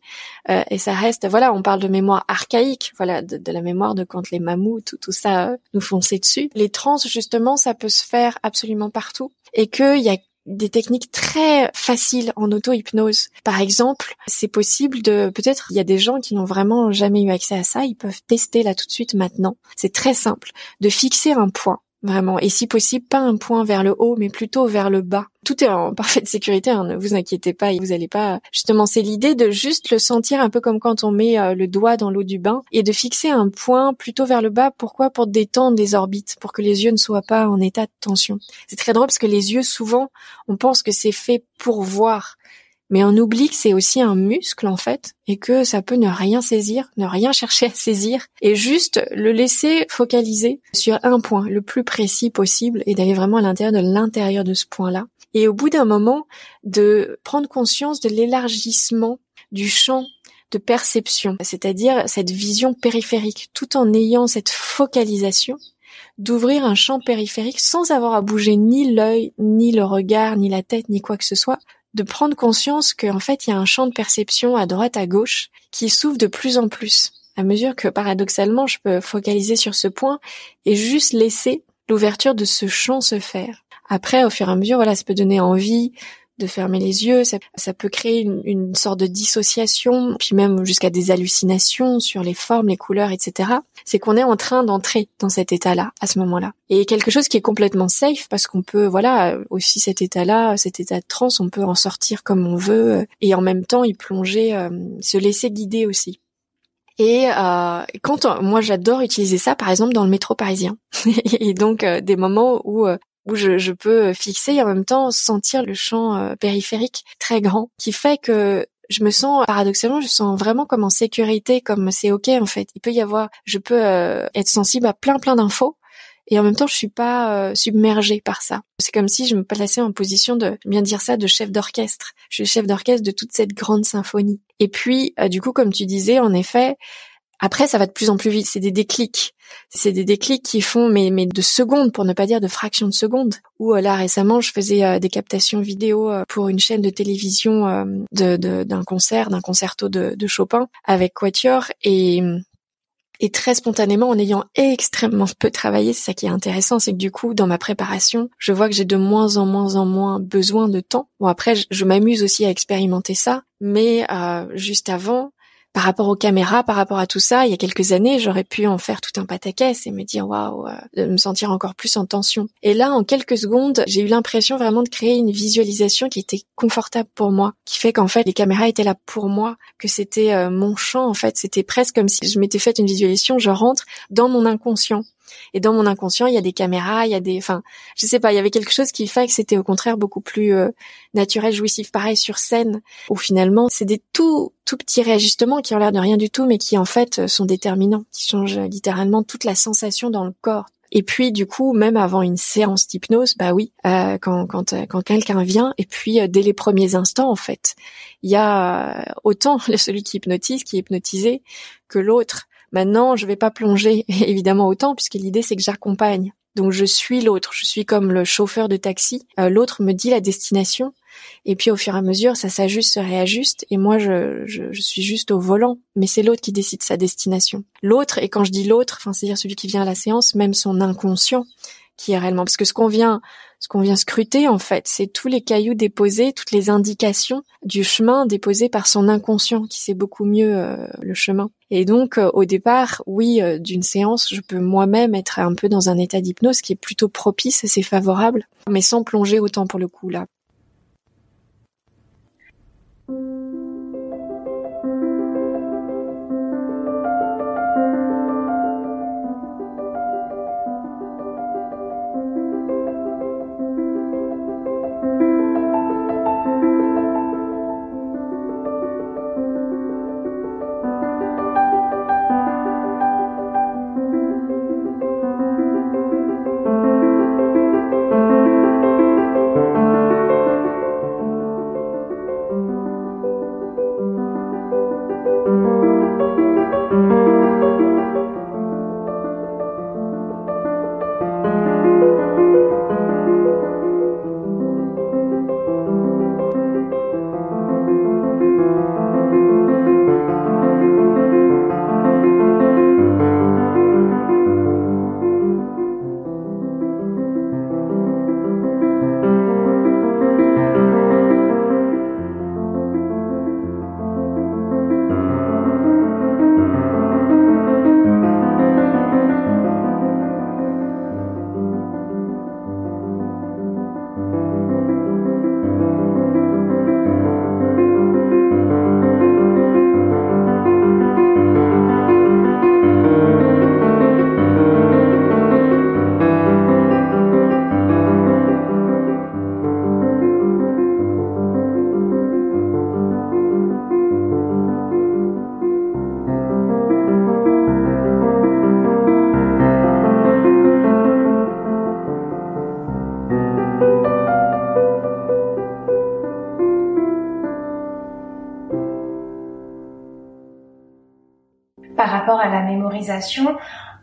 euh, et ça reste voilà on parle de mémoire archaïque voilà de, la mémoire de quand les mammouths tout, tout ça euh, nous fonçaient dessus les trans justement ça peut se faire absolument partout et qu'il y a des techniques très faciles en auto-hypnose. Par exemple, c'est possible de, peut-être, il y a des gens qui n'ont vraiment jamais eu accès à ça, ils peuvent tester là tout de suite maintenant. C'est très simple, de fixer un point Vraiment. Et si possible, pas un point vers le haut, mais plutôt vers le bas. Tout est en parfaite sécurité, hein, ne vous inquiétez pas, vous allez pas. Justement, c'est l'idée de juste le sentir un peu comme quand on met euh, le doigt dans l'eau du bain et de fixer un point plutôt vers le bas. Pourquoi? Pour détendre les orbites, pour que les yeux ne soient pas en état de tension. C'est très drôle parce que les yeux, souvent, on pense que c'est fait pour voir mais on oublie que c'est aussi un muscle en fait et que ça peut ne rien saisir, ne rien chercher à saisir et juste le laisser focaliser sur un point le plus précis possible et d'aller vraiment à l'intérieur de l'intérieur de ce point-là. Et au bout d'un moment, de prendre conscience de l'élargissement du champ de perception, c'est-à-dire cette vision périphérique, tout en ayant cette focalisation, d'ouvrir un champ périphérique sans avoir à bouger ni l'œil, ni le regard, ni la tête, ni quoi que ce soit, de prendre conscience qu'en fait il y a un champ de perception à droite à gauche qui s'ouvre de plus en plus à mesure que paradoxalement je peux focaliser sur ce point et juste laisser l'ouverture de ce champ se faire. Après, au fur et à mesure, voilà, ça peut donner envie de fermer les yeux, ça, ça peut créer une, une, sorte de dissociation, puis même jusqu'à des hallucinations sur les formes, les couleurs, etc. C'est qu'on est en train d'entrer dans cet état-là, à ce moment-là. Et quelque chose qui est complètement safe, parce qu'on peut, voilà, aussi cet état-là, cet état de transe, on peut en sortir comme on veut, et en même temps y plonger, euh, se laisser guider aussi. Et euh, quand moi j'adore utiliser ça, par exemple dans le métro parisien, et donc euh, des moments où euh, où je, je, peux fixer et en même temps sentir le champ euh, périphérique très grand, qui fait que je me sens paradoxalement, je sens vraiment comme en sécurité, comme c'est ok en fait. Il peut y avoir, je peux euh, être sensible à plein plein d'infos et en même temps je suis pas euh, submergée par ça. C'est comme si je me plaçais en position de, bien dire ça, de chef d'orchestre. Je suis chef d'orchestre de toute cette grande symphonie. Et puis du coup, comme tu disais, en effet, après, ça va de plus en plus vite. C'est des déclics. C'est des déclics qui font mais, mais de secondes, pour ne pas dire de fractions de secondes. Ou euh, là récemment, je faisais euh, des captations vidéo euh, pour une chaîne de télévision de, d'un concert, d'un concerto de, de Chopin avec Quatuor et et très spontanément, en ayant extrêmement peu travaillé, c'est ça qui est intéressant, c'est que du coup, dans ma préparation, je vois que j'ai de moins en moins en moins besoin de temps. Bon, après, je, je m'amuse aussi à expérimenter ça, mais euh, juste avant, par rapport aux caméras, par rapport à tout ça, il y a quelques années, j'aurais pu en faire tout un pataquès et me dire waouh, euh, de me sentir encore plus en tension. Et là, en quelques secondes, j'ai eu l'impression vraiment de créer une visualisation qui était confortable pour moi, qui fait qu'en fait les caméras étaient là pour moi, que c'était euh, mon champ en fait, c'était presque comme si je m'étais fait une visualisation, je rentre dans mon inconscient. Et dans mon inconscient, il y a des caméras, il y a des, enfin, je sais pas, il y avait quelque chose qui fait que c'était au contraire beaucoup plus euh, naturel, jouissif. Pareil sur scène, où finalement, c'est des tout tout petits réajustements qui ont l'air de rien du tout, mais qui en fait sont déterminants, qui changent littéralement toute la sensation dans le corps. Et puis du coup, même avant une séance d'hypnose, bah oui, euh, quand quand euh, quand quelqu'un vient, et puis dès les premiers instants, en fait, il y a autant celui qui hypnotise, qui est hypnotisé, que l'autre. Maintenant, je vais pas plonger évidemment autant puisque l'idée c'est que j'accompagne. Donc je suis l'autre, je suis comme le chauffeur de taxi. Euh, l'autre me dit la destination et puis au fur et à mesure ça s'ajuste, se réajuste et moi je, je, suis juste au volant. Mais c'est l'autre qui décide sa destination. L'autre et quand je dis l'autre, c'est-à-dire celui qui vient à la séance, même son inconscient qui est réellement parce que ce qu'on vient ce qu'on vient scruter en fait, c'est tous les cailloux déposés, toutes les indications du chemin déposé par son inconscient qui sait beaucoup mieux euh, le chemin. Et donc euh, au départ, oui, euh, d'une séance, je peux moi-même être un peu dans un état d'hypnose qui est plutôt propice, c'est favorable, mais sans plonger autant pour le coup là.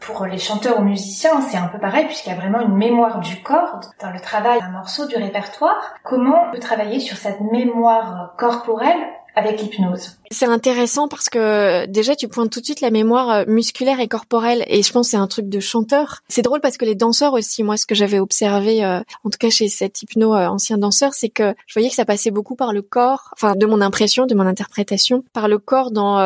Pour les chanteurs ou musiciens, c'est un peu pareil puisqu'il y a vraiment une mémoire du corps dans le travail d'un morceau du répertoire. Comment on peut travailler sur cette mémoire corporelle c'est intéressant parce que déjà tu pointes tout de suite la mémoire euh, musculaire et corporelle et je pense c'est un truc de chanteur. C'est drôle parce que les danseurs aussi, moi ce que j'avais observé, euh, en tout cas chez cet hypno euh, ancien danseur, c'est que je voyais que ça passait beaucoup par le corps, enfin de mon impression, de mon interprétation, par le corps dans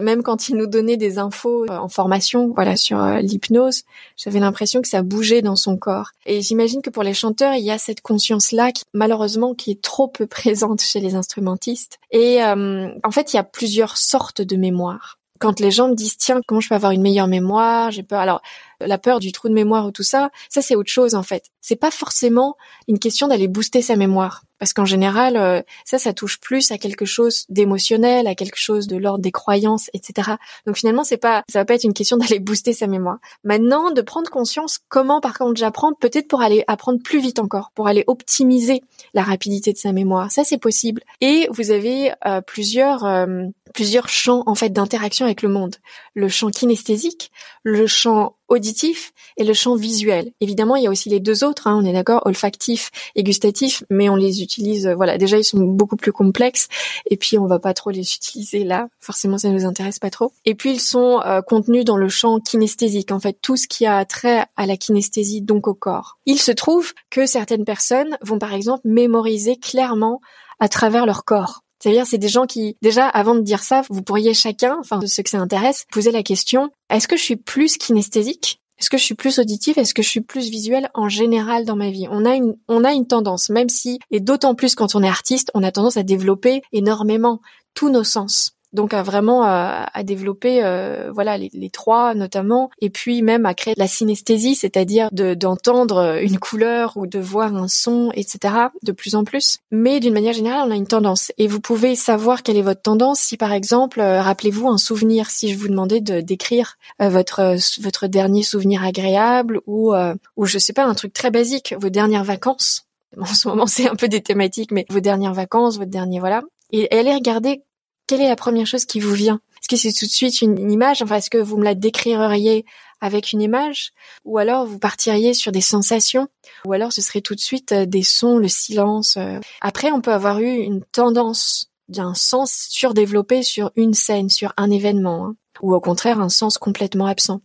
même quand il nous donnait des infos en formation, voilà sur l'hypnose, j'avais l'impression que ça bougeait dans son corps. Et j'imagine que pour les chanteurs, il y a cette conscience là qui malheureusement qui est trop peu présente chez les instrumentistes. Et en fait, il y a plusieurs sortes de mémoire. Quand les gens me disent tiens comment je peux avoir une meilleure mémoire, j'ai peur. Alors la peur du trou de mémoire ou tout ça, ça c'est autre chose en fait. C'est pas forcément une question d'aller booster sa mémoire parce qu'en général euh, ça ça touche plus à quelque chose d'émotionnel, à quelque chose de l'ordre des croyances, etc. Donc finalement c'est pas ça va pas être une question d'aller booster sa mémoire. Maintenant de prendre conscience comment par contre j'apprends peut-être pour aller apprendre plus vite encore, pour aller optimiser la rapidité de sa mémoire. Ça c'est possible. Et vous avez euh, plusieurs euh, plusieurs champs en fait d'interaction avec le monde. Le champ kinesthésique, le champ auditif et le champ visuel. Évidemment, il y a aussi les deux autres, hein, on est d'accord, olfactif et gustatif, mais on les utilise, euh, voilà, déjà ils sont beaucoup plus complexes et puis on va pas trop les utiliser là, forcément ça nous intéresse pas trop. Et puis ils sont euh, contenus dans le champ kinesthésique, en fait tout ce qui a trait à la kinesthésie, donc au corps. Il se trouve que certaines personnes vont par exemple mémoriser clairement à travers leur corps. C'est-à-dire, c'est des gens qui, déjà, avant de dire ça, vous pourriez chacun, enfin, ceux que ça intéresse, poser la question, est-ce que je suis plus kinesthésique? Est-ce que je suis plus auditif Est-ce que je suis plus visuel en général dans ma vie? On a une, on a une tendance, même si, et d'autant plus quand on est artiste, on a tendance à développer énormément tous nos sens donc à vraiment à, développer euh, voilà les, trois notamment et puis même à créer la synesthésie c'est-à-dire d'entendre une couleur ou de voir un son etc de plus en plus. Mais d'une manière générale on a une tendance. Et vous pouvez savoir quelle est votre tendance. Si par exemple euh, rappelez-vous un souvenir si je vous demandais de décrire euh, votre votre dernier souvenir agréable ou ou je sais pas un truc très basique vos dernières vacances. En ce moment c'est un peu des thématiques mais vos dernières vacances votre dernier voilà. Et allez regarder quelle est la première chose qui vous vient? Est-ce que c'est tout de suite une, image? Enfin, est-ce que vous me la décririez avec une image? Ou alors vous partiriez sur des sensations? Ou alors ce serait tout de suite euh, des sons, le silence euh. Après, on peut avoir eu une tendance d'un sens surdéveloppé sur une scène, sur un événement, hein. ou au contraire un sens complètement absent.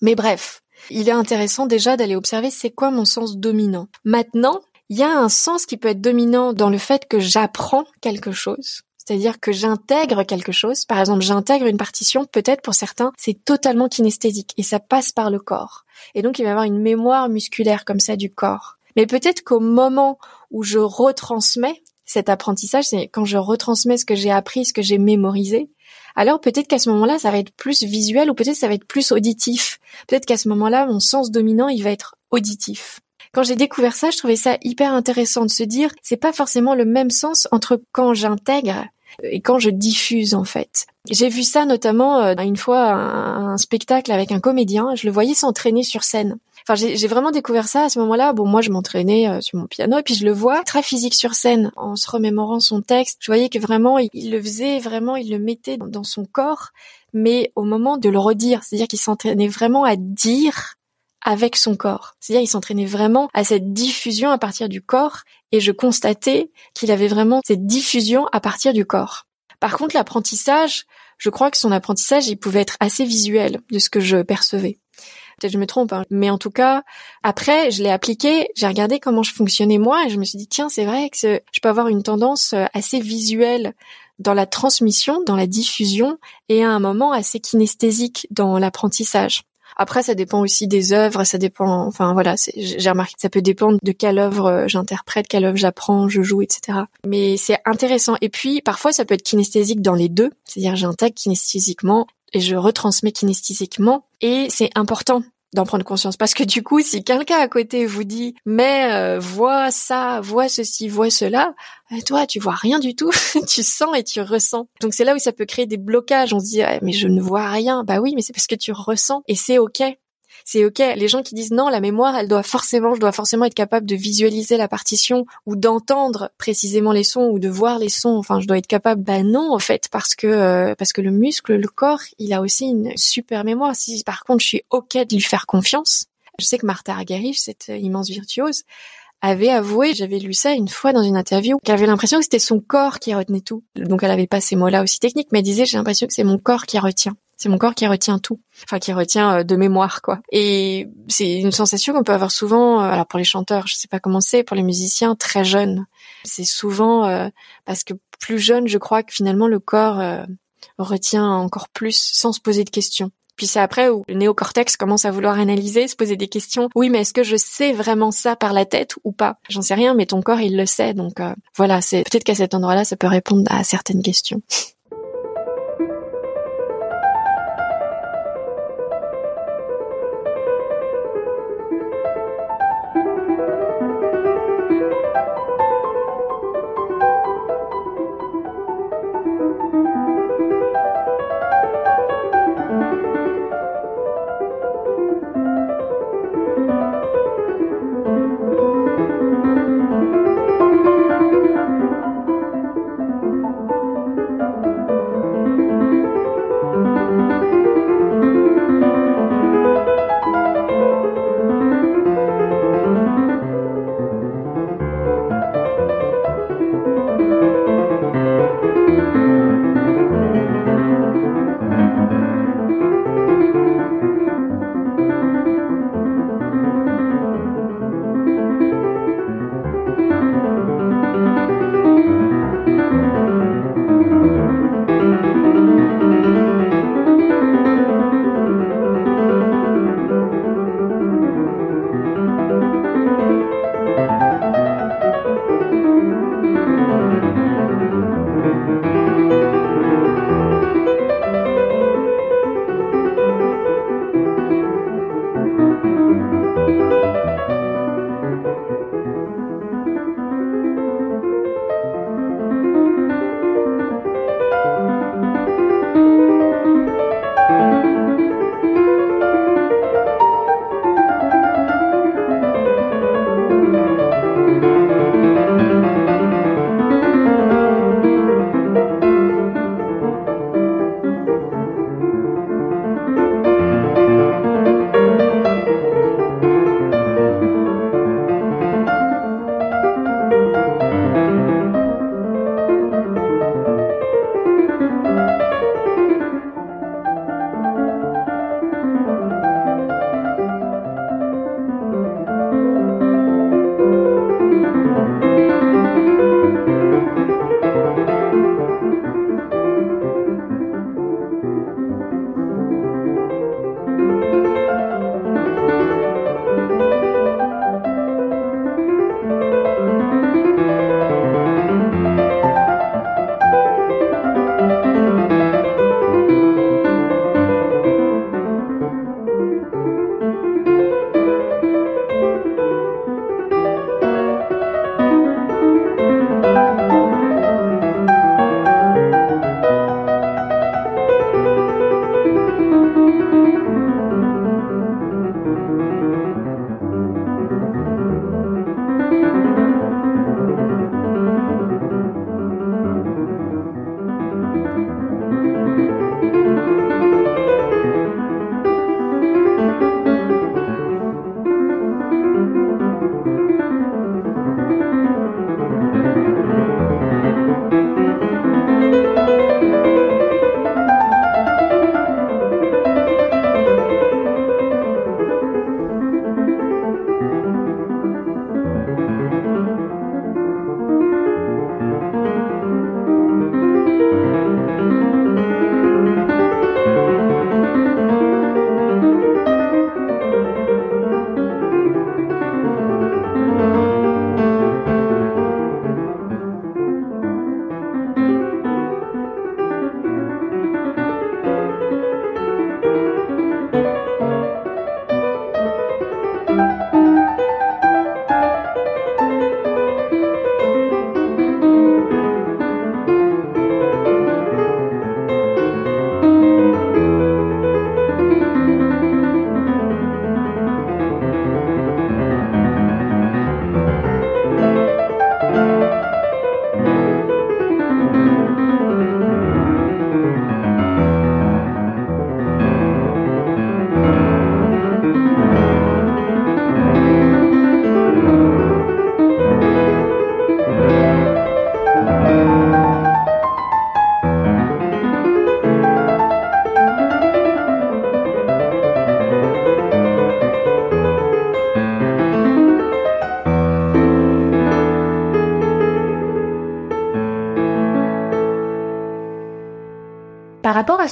Mais bref, il est intéressant déjà d'aller observer c'est quoi mon sens dominant. Maintenant, il y a un sens qui peut être dominant dans le fait que j'apprends quelque chose c'est-à-dire que j'intègre quelque chose. Par exemple, j'intègre une partition, peut-être pour certains, c'est totalement kinesthésique et ça passe par le corps. Et donc, il va y avoir une mémoire musculaire comme ça du corps. Mais peut-être qu'au moment où je retransmets cet apprentissage, c'est quand je retransmets ce que j'ai appris, ce que j'ai mémorisé, alors peut-être qu'à ce moment-là, ça va être plus visuel ou peut-être ça va être plus auditif. Peut-être qu'à ce moment-là, mon sens dominant, il va être auditif. Quand j'ai découvert ça, je trouvais ça hyper intéressant de se dire, c'est pas forcément le même sens entre quand j'intègre et quand je diffuse en fait. J'ai vu ça notamment euh, une fois un, spectacle avec un comédien, je le voyais s'entraîner sur scène. Enfin, j'ai vraiment découvert ça à ce moment-là. Bon, moi, je m'entraînais euh, sur mon piano et puis je le vois très physique sur scène, en se remémorant son texte. Je voyais que vraiment, il, le faisait, vraiment, il le mettait dans son corps, mais au moment de le redire, c'est-à-dire qu'il s'entraînait vraiment à dire avec son corps. C'est-à-dire il s'entraînait vraiment à cette diffusion à partir du corps et je constatais qu'il avait vraiment cette diffusion à partir du corps. Par contre, l'apprentissage, je crois que son apprentissage, il pouvait être assez visuel de ce que je percevais. Peut-être je me trompe, hein. mais en tout cas, après, je l'ai appliqué, j'ai regardé comment je fonctionnais moi et je me suis dit, tiens, c'est vrai que je peux avoir une tendance euh, assez visuelle dans la transmission, dans la diffusion et à un moment assez kinesthésique dans l'apprentissage. Après, ça dépend aussi des œuvres, ça dépend. Enfin voilà, j'ai remarqué que ça peut dépendre de quelle œuvre euh, j'interprète, quelle œuvre j'apprends, je joue, etc. Mais c'est intéressant. Et puis parfois, ça peut être kinesthésique dans les deux, c'est-à-dire j'intègre kinesthésiquement et je retransmets kinesthésiquement. Et c'est important d'en prendre conscience. Parce que du coup si quelqu'un à côté vous dit mais euh, vois ça vois ceci vois cela euh, toi tu vois rien du tout. Tu sens et tu ressens. Donc c'est là où ça peut créer des blocages. On se dit mais je ne vois rien. Bah oui mais c'est parce que tu ressens et c'est ok c'est ok. Les gens qui disent non, la mémoire, elle doit forcément, je dois forcément être capable de visualiser la partition ou d'entendre précisément les sons ou de voir les sons. Enfin, je dois être capable. Ben non, en fait, parce que euh, parce que le muscle, le corps, il a aussi une super mémoire. Si par contre, je suis ok de lui faire confiance. Je sais que Martha Argerich, cette immense virtuose, avait avoué, j'avais lu ça une fois dans une interview, qu'elle avait l'impression que c'était son corps qui retenait tout. Donc elle avait pas ces mots-là aussi techniques, mais elle disait j'ai l'impression que c'est mon corps qui retient. C'est mon corps qui retient tout, enfin qui retient euh, de mémoire quoi. Et c'est une sensation qu'on peut avoir souvent. Euh, alors pour les chanteurs, je sais pas comment c'est, pour les musiciens très jeunes, c'est souvent euh, parce que plus jeune, je crois que finalement le corps retient encore plus sans se poser de questions. Puis c'est après où le néocortex commence à vouloir analyser, se poser des questions. Oui, mais est-ce que je sais vraiment ça par la tête ou pas? J'en sais rien, mais ton corps, il le sait. Donc euh, voilà, c'est peut-être qu'à cet endroit-là, ça peut répondre à certaines questions.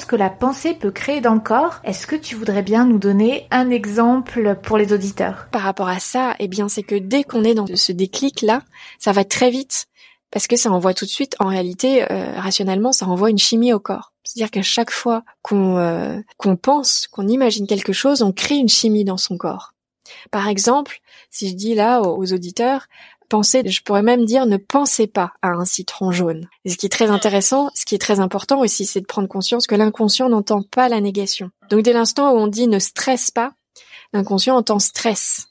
Que la pensée peut créer dans le corps, est-ce que tu voudrais bien nous donner un exemple pour les auditeurs? Par rapport à ça, eh bien, c'est que dès qu'on est dans ce déclic-là, ça va très vite parce que ça envoie tout de suite, en réalité, euh, rationnellement, ça envoie une chimie au corps. C'est-à-dire qu'à chaque fois qu'on euh, qu'on pense, qu'on imagine quelque chose, on crée une chimie dans son corps. Par exemple, si je dis là aux, auditeurs, pensez, je pourrais même dire ne pensez pas à un citron jaune. Ce qui est très intéressant, ce qui est très important aussi, c'est de prendre conscience que l'inconscient n'entend pas la négation. Donc dès l'instant où on dit ne stresse pas, l'inconscient entend stress.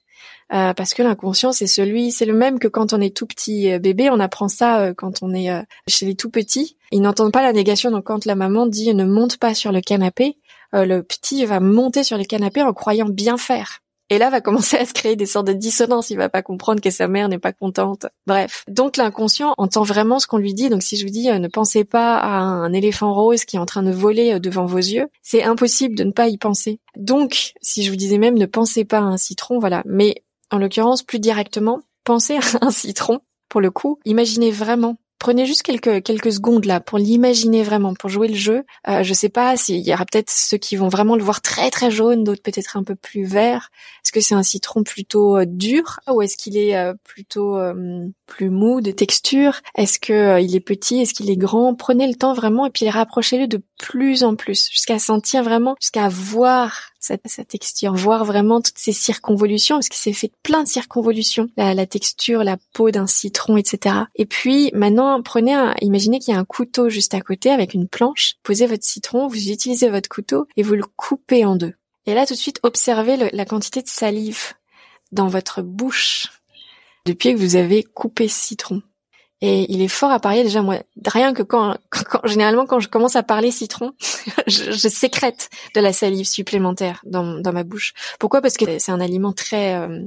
Euh, parce que l'inconscient c'est celui, c'est le même que quand on est tout petit euh, bébé, on apprend ça euh, quand on est chez les tout petits. Ils n'entendent pas la négation, donc quand la maman dit ne monte pas sur le canapé, le petit va monter sur le canapé en croyant bien faire. Et là va commencer à se créer des sortes de dissonances. Il va pas comprendre que sa mère n'est pas contente. Bref. Donc l'inconscient entend vraiment ce qu'on lui dit. Donc si je vous dis ne pensez pas à un éléphant rose qui est en train de voler devant vos yeux, c'est impossible de ne pas y penser. Donc si je vous disais même ne pensez pas à un citron, voilà. Mais en l'occurrence plus directement, pensez à un citron. Pour le coup, imaginez vraiment Prenez juste quelques quelques secondes là pour l'imaginer vraiment, pour jouer le jeu. Euh, je sais pas s'il y aura peut-être ceux qui vont vraiment le voir très très jaune, d'autres peut-être un peu plus vert. Est-ce que c'est un citron plutôt euh, dur ou est-ce qu'il est euh, plutôt euh, plus mou de texture? Est-ce que il est petit? Est-ce qu'il est grand? Prenez le temps vraiment et puis rapprochez-le de plus en plus jusqu'à sentir vraiment, jusqu'à voir sa, texture, voir vraiment toutes ces circonvolutions, parce que c'est fait de plein de circonvolutions, la, la texture, la peau d'un citron, etc. Et puis maintenant, prenez un, imaginez qu'il y a un couteau juste à côté avec une planche, posez votre citron, vous utilisez votre couteau et vous le coupez en deux. Et là, tout de suite, observez la quantité de salive dans votre bouche depuis que vous avez coupé ce citron. Et il est fort à parier déjà moi rien que quand, quand, généralement quand je commence à parler citron, je, je, sécrète de la salive supplémentaire dans, dans ma bouche. Pourquoi? Parce que c'est un aliment très euh,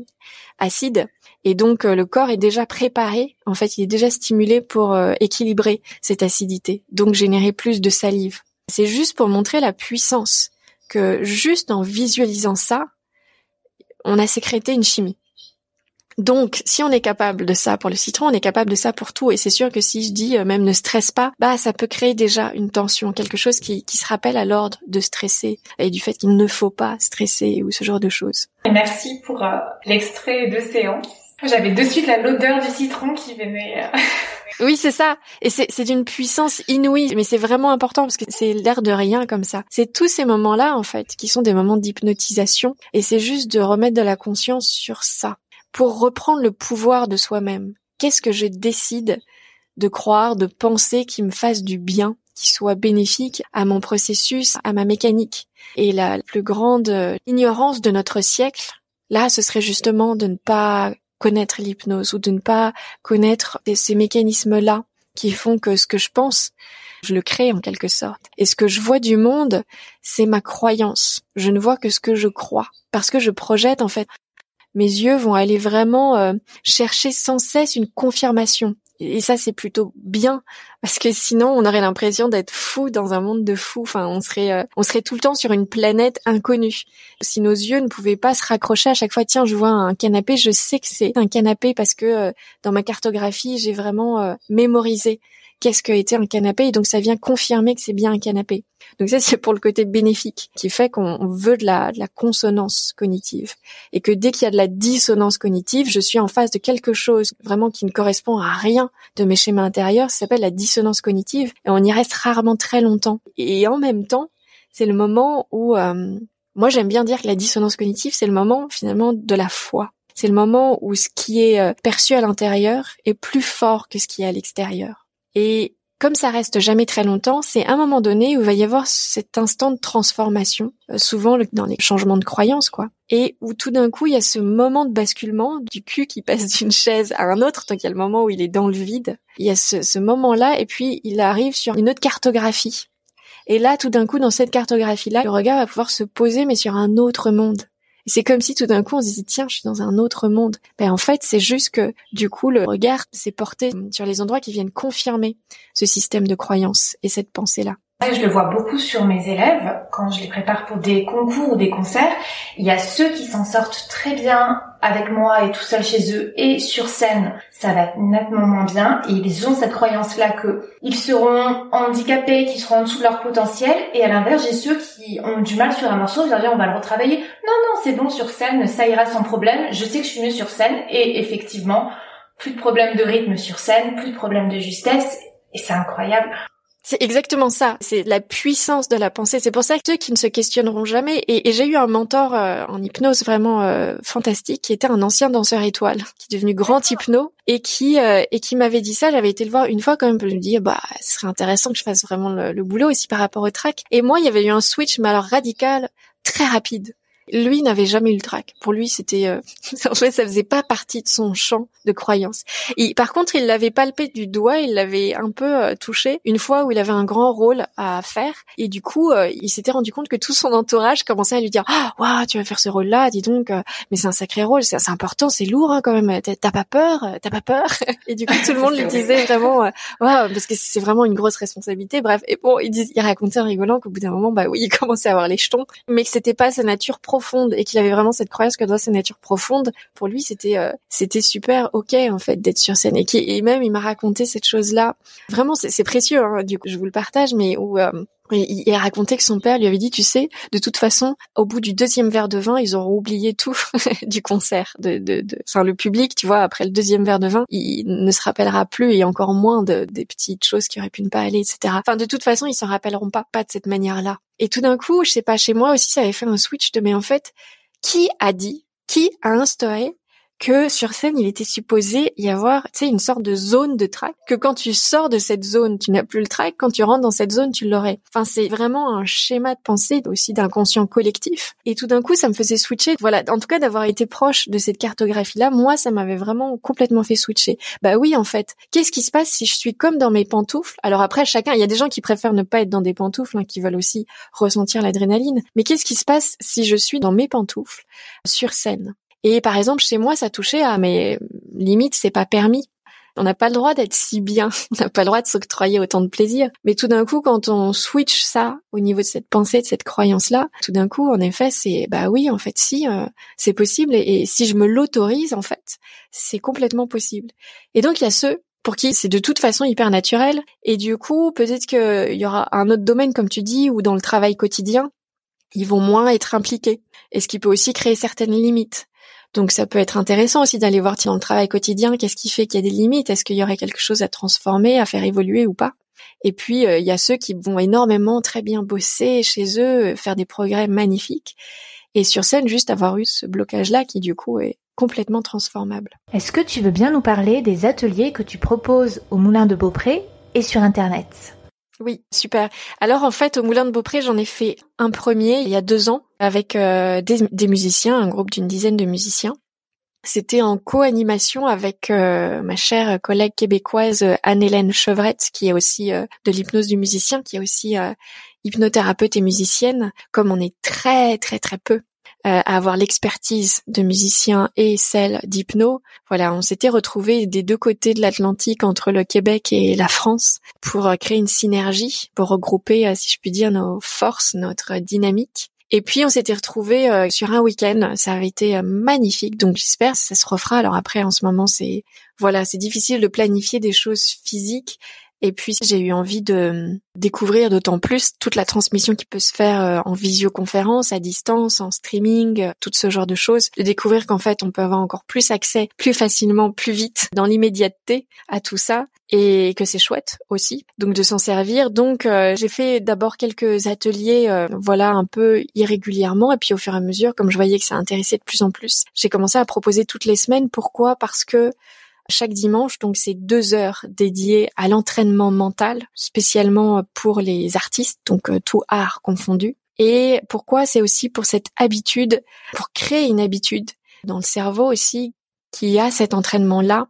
acide et donc euh, le corps est déjà préparé. En fait, il est déjà stimulé pour euh, équilibrer cette acidité, donc générer plus de salive. C'est juste pour montrer la puissance que juste en visualisant ça, on a sécrété une chimie. Donc, si on est capable de ça pour le citron, on est capable de ça pour tout. Et c'est sûr que si je dis euh, même ne stresse pas, bah ça peut créer déjà une tension, quelque chose qui, qui se rappelle à l'ordre de stresser et du fait qu'il ne faut pas stresser ou ce genre de choses. Merci pour euh, l'extrait de séance. J'avais de suite l'odeur du citron qui venait. Euh. Oui, c'est ça. Et c'est d'une puissance inouïe, mais c'est vraiment important parce que c'est l'air de rien comme ça. C'est tous ces moments-là, en fait, qui sont des moments d'hypnotisation. Et c'est juste de remettre de la conscience sur ça pour reprendre le pouvoir de soi-même. Qu'est-ce que je décide de croire, de penser qui me fasse du bien, qui soit bénéfique à mon processus, à ma mécanique? Et la plus grande euh, ignorance de notre siècle, là, ce serait justement de ne pas connaître l'hypnose ou de ne pas connaître ces mécanismes-là qui font que ce que je pense, je le crée en quelque sorte. Et ce que je vois du monde, c'est ma croyance. Je ne vois que ce que je crois. Parce que je projette en fait mes yeux vont aller vraiment euh, chercher sans cesse une confirmation. Et ça, c'est plutôt bien parce que sinon, on aurait l'impression d'être fou dans un monde de fous. Enfin, on serait, euh, on serait tout le temps sur une planète inconnue. Si nos yeux ne pouvaient pas se raccrocher à chaque fois, tiens, je vois un canapé, je sais que c'est un canapé parce que euh, dans ma cartographie, j'ai vraiment mémorisé qu'est-ce que était un canapé et donc ça vient confirmer que c'est bien un canapé. Donc ça c'est pour le côté bénéfique qui fait qu'on veut de la, de la consonance cognitive et que dès qu'il y a de la dissonance cognitive, je suis en face de quelque chose vraiment qui ne correspond à rien de mes schémas intérieurs, ça s'appelle la dissonance cognitive et on y reste rarement très longtemps. Et en même temps, c'est le moment où euh, moi j'aime bien dire que la dissonance cognitive c'est le moment finalement de la foi. C'est le moment où ce qui est euh, perçu à l'intérieur est plus fort que ce qui est à l'extérieur. Et comme ça reste jamais très longtemps, c'est un moment donné où il va y avoir cet instant de transformation, euh, souvent dans les changements de croyances, quoi. Et où tout d'un coup, il y a ce moment de basculement du cul qui passe d'une chaise à un autre, tant qu'il y a le moment où il est dans le vide. Il y a ce moment-là, et puis il arrive sur une autre cartographie. Et là, tout d'un coup, dans cette cartographie-là, le regard va pouvoir se poser, mais sur un autre monde c'est comme si tout d'un coup on se disait tiens, je suis dans un autre monde. Ben en fait, c'est juste que du coup le regard s'est porté sur les endroits qui viennent confirmer ce système de croyance et cette pensée-là. Je le vois beaucoup sur mes élèves quand je les prépare pour des concours ou des concerts. Il y a ceux qui s'en sortent très bien avec moi et tout seul chez eux et sur scène, ça va nettement moins bien et ils ont cette croyance-là que ils seront handicapés, qu'ils seront en dessous de leur potentiel et à l'inverse, j'ai ceux qui ont du mal sur un morceau, je leur dis on va le retravailler. Non, non, c'est bon sur scène, ça ira sans problème, je sais que je suis mieux sur scène et effectivement, plus de problèmes de rythme sur scène, plus de problèmes de justesse et c'est incroyable. C'est exactement ça. C'est la puissance de la pensée. C'est pour ça que ceux qui ne se questionneront jamais. Et, j'ai eu un mentor euh, en hypnose vraiment euh, fantastique, qui était un ancien danseur étoile, qui est devenu grand hypno et qui euh, et qui m'avait dit ça. J'avais été le voir une fois quand même pour lui dire bah ce serait intéressant que je fasse vraiment le, le boulot aussi par rapport au track. Et moi, il y avait eu un switch, mais alors radical, très rapide. Lui n'avait jamais eu le trac. Pour lui, c'était euh, en fait, ça faisait pas partie de son champ de croyance. Et par contre, il l'avait palpé du doigt, il l'avait un peu euh, touché une fois où il avait un grand rôle à faire. Et du coup, euh, il s'était rendu compte que tout son entourage commençait à lui dire "Ah, waouh, tu vas faire ce rôle-là, dis donc, mais c'est un sacré rôle, c'est important, c'est lourd hein, quand même. T'as pas peur T'as pas peur Et du coup, tout le monde lui disait vraiment "Waouh", parce que c'est vraiment une grosse responsabilité. Bref, et bon, il, il racontait en rigolant qu'au bout d'un moment, bah oui, il commençait à avoir les jetons, mais que c'était pas sa nature profonde et qu'il avait vraiment cette croyance que dans sa nature profonde, pour lui c'était euh, c'était super ok en fait d'être sur scène et, qui, et même il m'a raconté cette chose là. Vraiment c'est précieux hein, du coup je vous le partage mais où euh, il a raconté que son père lui avait dit, tu sais, de toute façon, au bout du deuxième verre de vin, ils auront oublié tout du concert, de, de, de, enfin le public, tu vois, après le deuxième verre de vin, il ne se rappellera plus et encore moins de, des petites choses qui auraient pu ne pas aller, etc. Enfin, de toute façon, ils s'en rappelleront pas, pas de cette manière-là. Et tout d'un coup, je sais pas, chez moi aussi, ça avait fait un switch de, mais en fait, qui a dit, qui a instauré que sur scène, il était supposé y avoir, tu sais, une sorte de zone de track, que quand tu sors de cette zone, tu n'as plus le track, quand tu rentres dans cette zone, tu l'aurais. Enfin, c'est vraiment un schéma de pensée aussi d'inconscient collectif. Et tout d'un coup, ça me faisait switcher. Voilà, en tout cas, d'avoir été proche de cette cartographie-là, moi, ça m'avait vraiment complètement fait switcher. Bah oui, en fait, qu'est-ce qui se passe si je suis comme dans mes pantoufles? Alors après, chacun, il y a des gens qui préfèrent ne pas être dans des pantoufles, hein, qui veulent aussi ressentir l'adrénaline. Mais qu'est-ce qui se passe si je suis dans mes pantoufles sur scène? Et par exemple, chez moi, ça touchait à mes limites, c'est pas permis. On n'a pas le droit d'être si bien, on n'a pas le droit de s'octroyer autant de plaisir. Mais tout d'un coup, quand on switch ça au niveau de cette pensée, de cette croyance-là, tout d'un coup, en effet, c'est bah oui, en fait, si euh, c'est possible et, si je me l'autorise, en fait, c'est complètement possible. Et donc il y a ceux pour qui c'est de toute façon hyper naturel. Et du coup, peut-être qu'il y aura un autre domaine, comme tu dis, ou dans le travail quotidien, ils vont moins être impliqués. Et ce qui peut aussi créer certaines limites. Donc ça peut être intéressant aussi d'aller voir dans le travail quotidien qu'est-ce qui fait qu'il y a des limites, est-ce qu'il y aurait quelque chose à transformer, à faire évoluer ou pas? Et puis euh, il y a ceux qui vont énormément très bien bosser chez eux, faire des progrès magnifiques et sur scène juste avoir eu ce blocage là qui du coup est complètement transformable. Est-ce que tu veux bien nous parler des ateliers que tu proposes au Moulin de Beaupré et sur internet? Oui, super. Alors en fait, au Moulin de Beaupré, j'en ai fait un premier il y a deux ans avec euh, des, musiciens, un groupe d'une dizaine de musiciens. C'était en co-animation avec euh, ma chère collègue québécoise Anne-Hélène Chevrette, qui est aussi euh, de l'hypnose du musicien, qui est aussi hypnothérapeute et musicienne. Comme on est très très très peu euh, à avoir l'expertise de musiciens et celle d'hypno. Voilà, on s'était retrouvés des deux côtés de l'Atlantique entre le Québec et la France pour euh, créer une synergie, pour regrouper, euh, si je puis dire, nos forces, notre dynamique. Et puis on s'était retrouvés sur un week-end, ça avait été magnifique, donc j'espère que ça se refera. Alors après, en ce moment, c'est voilà, c'est difficile de planifier des choses physiques, et puis j'ai eu envie de euh, découvrir d'autant plus toute la transmission qui peut se faire euh, en visioconférence, à distance, en streaming, euh, tout ce genre de choses. De découvrir qu'en fait on peut avoir encore plus accès, plus facilement, plus vite, dans l'immédiateté à tout ça. Et que c'est chouette aussi donc de s'en servir. Donc j'ai fait d'abord quelques ateliers voilà un peu irrégulièrement. Et puis au fur et à mesure comme je voyais que ça intéressait de plus en plus j'ai commencé à proposer toutes les semaines. Pourquoi? Parce que chaque dimanche. Donc c'est deux heures dédiées à l'entraînement mental, spécialement pour les artistes, donc euh, tout art confondu. Et pourquoi C'est aussi pour cette habitude, pour créer une habitude dans le cerveau aussi qui a cet entraînement-là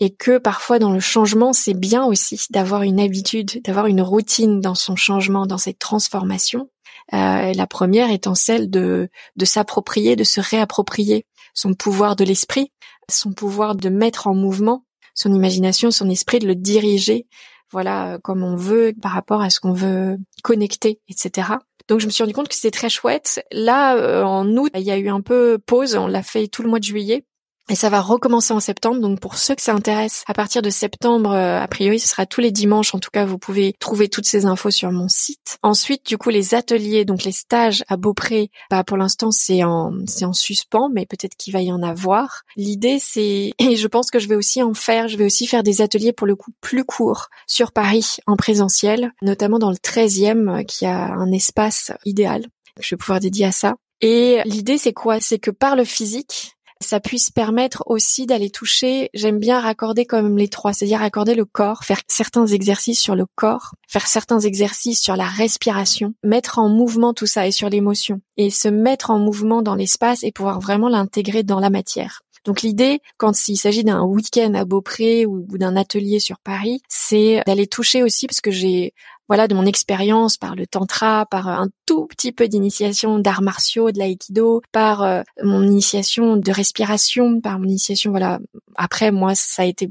et que parfois dans le changement, c'est bien aussi d'avoir une habitude, d'avoir une routine dans son changement, dans cette transformation. Euh, la première étant celle de, de s'approprier, de se réapproprier son pouvoir de l'esprit, son pouvoir de mettre en mouvement son imagination, son esprit, de le diriger, voilà, comme on veut par rapport à ce qu'on veut connecter, etc. Donc je me suis rendu compte que c'était très chouette. Là, euh, en août, il y a eu un peu pause. On l'a fait tout le mois de juillet. Et ça va recommencer en septembre. Donc pour ceux que ça intéresse, à partir de septembre, euh, a priori, ce sera tous les dimanches. En tout cas, vous pouvez trouver toutes ces infos sur mon site. Ensuite, du coup, les ateliers, donc les stages à Beaupré, bah, pour l'instant, c'est en, c'est en suspens, mais peut-être qu'il va y en avoir. L'idée, c'est, et je pense que je vais aussi en faire, je vais aussi faire des ateliers pour le coup plus courts sur Paris en présentiel, notamment dans le 13e, qui a un espace idéal. Je vais pouvoir dédier à ça. Et l'idée, c'est quoi? C'est que par le physique, ça puisse permettre aussi d'aller toucher, j'aime bien raccorder même les trois, c'est-à-dire raccorder le corps, faire certains exercices sur le corps, faire certains exercices sur la respiration, mettre en mouvement tout ça et sur l'émotion, et se mettre en mouvement dans l'espace et pouvoir vraiment l'intégrer dans la matière. Donc l'idée, quand il s'agit d'un week-end à Beaupré ou, d'un atelier sur Paris, c'est d'aller toucher aussi, parce que j'ai voilà, de mon expérience par le tantra, par un tout petit peu d'initiation d'arts martiaux, de l'aïkido, par euh, mon initiation de respiration, par mon initiation, voilà. Après, moi, ça a été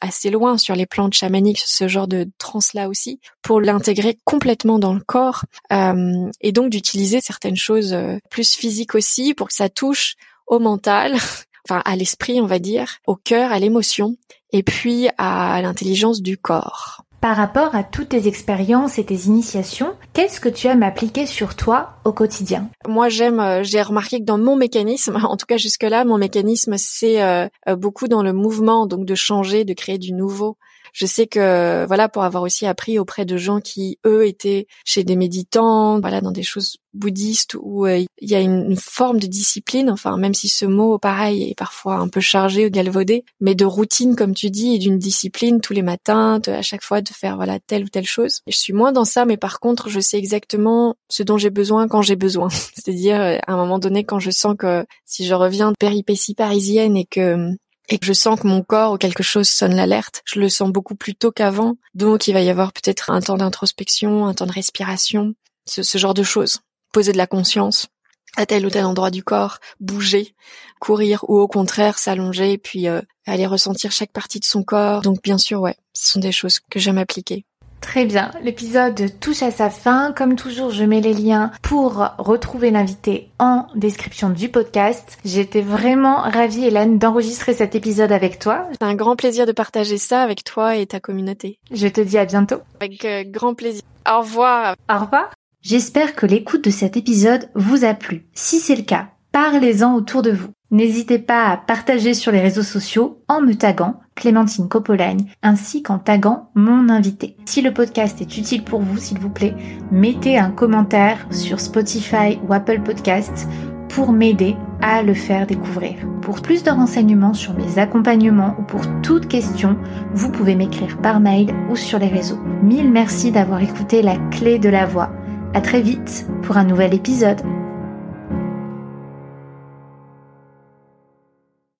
assez loin sur les plantes chamaniques, ce genre de trans-là aussi, pour l'intégrer complètement dans le corps, euh, et donc d'utiliser certaines choses euh, plus physiques aussi pour que ça touche au mental, enfin à l'esprit, on va dire, au cœur, à l'émotion, et puis à l'intelligence du corps. Par rapport à toutes tes expériences et tes initiations, qu'est-ce que tu aimes appliquer sur toi au quotidien? Moi, j'aime, euh, j'ai remarqué que dans mon mécanisme, en tout cas jusque-là, mon mécanisme, c'est euh, euh, beaucoup dans le mouvement, donc de changer, de créer du nouveau. Je sais que voilà pour avoir aussi appris auprès de gens qui eux étaient chez des méditants, voilà dans des choses bouddhistes où euh, il y a une, forme de discipline, enfin même si ce mot pareil est parfois un peu chargé ou galvaudé, mais de routine comme tu dis et d'une discipline tous les matins, à chaque fois de faire voilà telle ou telle chose. je suis moins dans ça, mais par contre je sais exactement ce dont j'ai besoin quand j'ai besoin. C'est-à-dire à un moment donné quand je sens que si je reviens de péripéties parisiennes et que et que je sens que mon corps ou quelque chose sonne l'alerte, je le sens beaucoup plus tôt qu'avant. Donc il va y avoir peut-être un temps d'introspection, un temps de respiration, ce, genre de choses. Poser de la conscience à tel ou tel endroit du corps, bouger, courir ou au contraire s'allonger puis euh, aller ressentir chaque partie de son corps. Donc bien sûr, ouais, ce sont des choses que j'aime appliquer. Très bien, l'épisode touche à sa fin. Comme toujours, je mets les liens pour retrouver l'invité en description du podcast. J'étais vraiment ravie, Hélène, d'enregistrer cet épisode avec toi. C'est un grand plaisir de partager ça avec toi et ta communauté. Je te dis à bientôt. Avec euh, grand plaisir. Au revoir. Au revoir. J'espère que l'écoute de cet épisode vous a plu. Si c'est le cas, parlez-en autour de vous. N'hésitez pas à partager sur les réseaux sociaux en me taguant Clémentine Copolagne ainsi qu'en taguant mon invité. Si le podcast est utile pour vous, s'il vous plaît, mettez un commentaire sur Spotify ou Apple Podcasts pour m'aider à le faire découvrir. Pour plus de renseignements sur mes accompagnements ou pour toute question, vous pouvez m'écrire par mail ou sur les réseaux. Mille merci d'avoir écouté la clé de la voix. À très vite pour un nouvel épisode.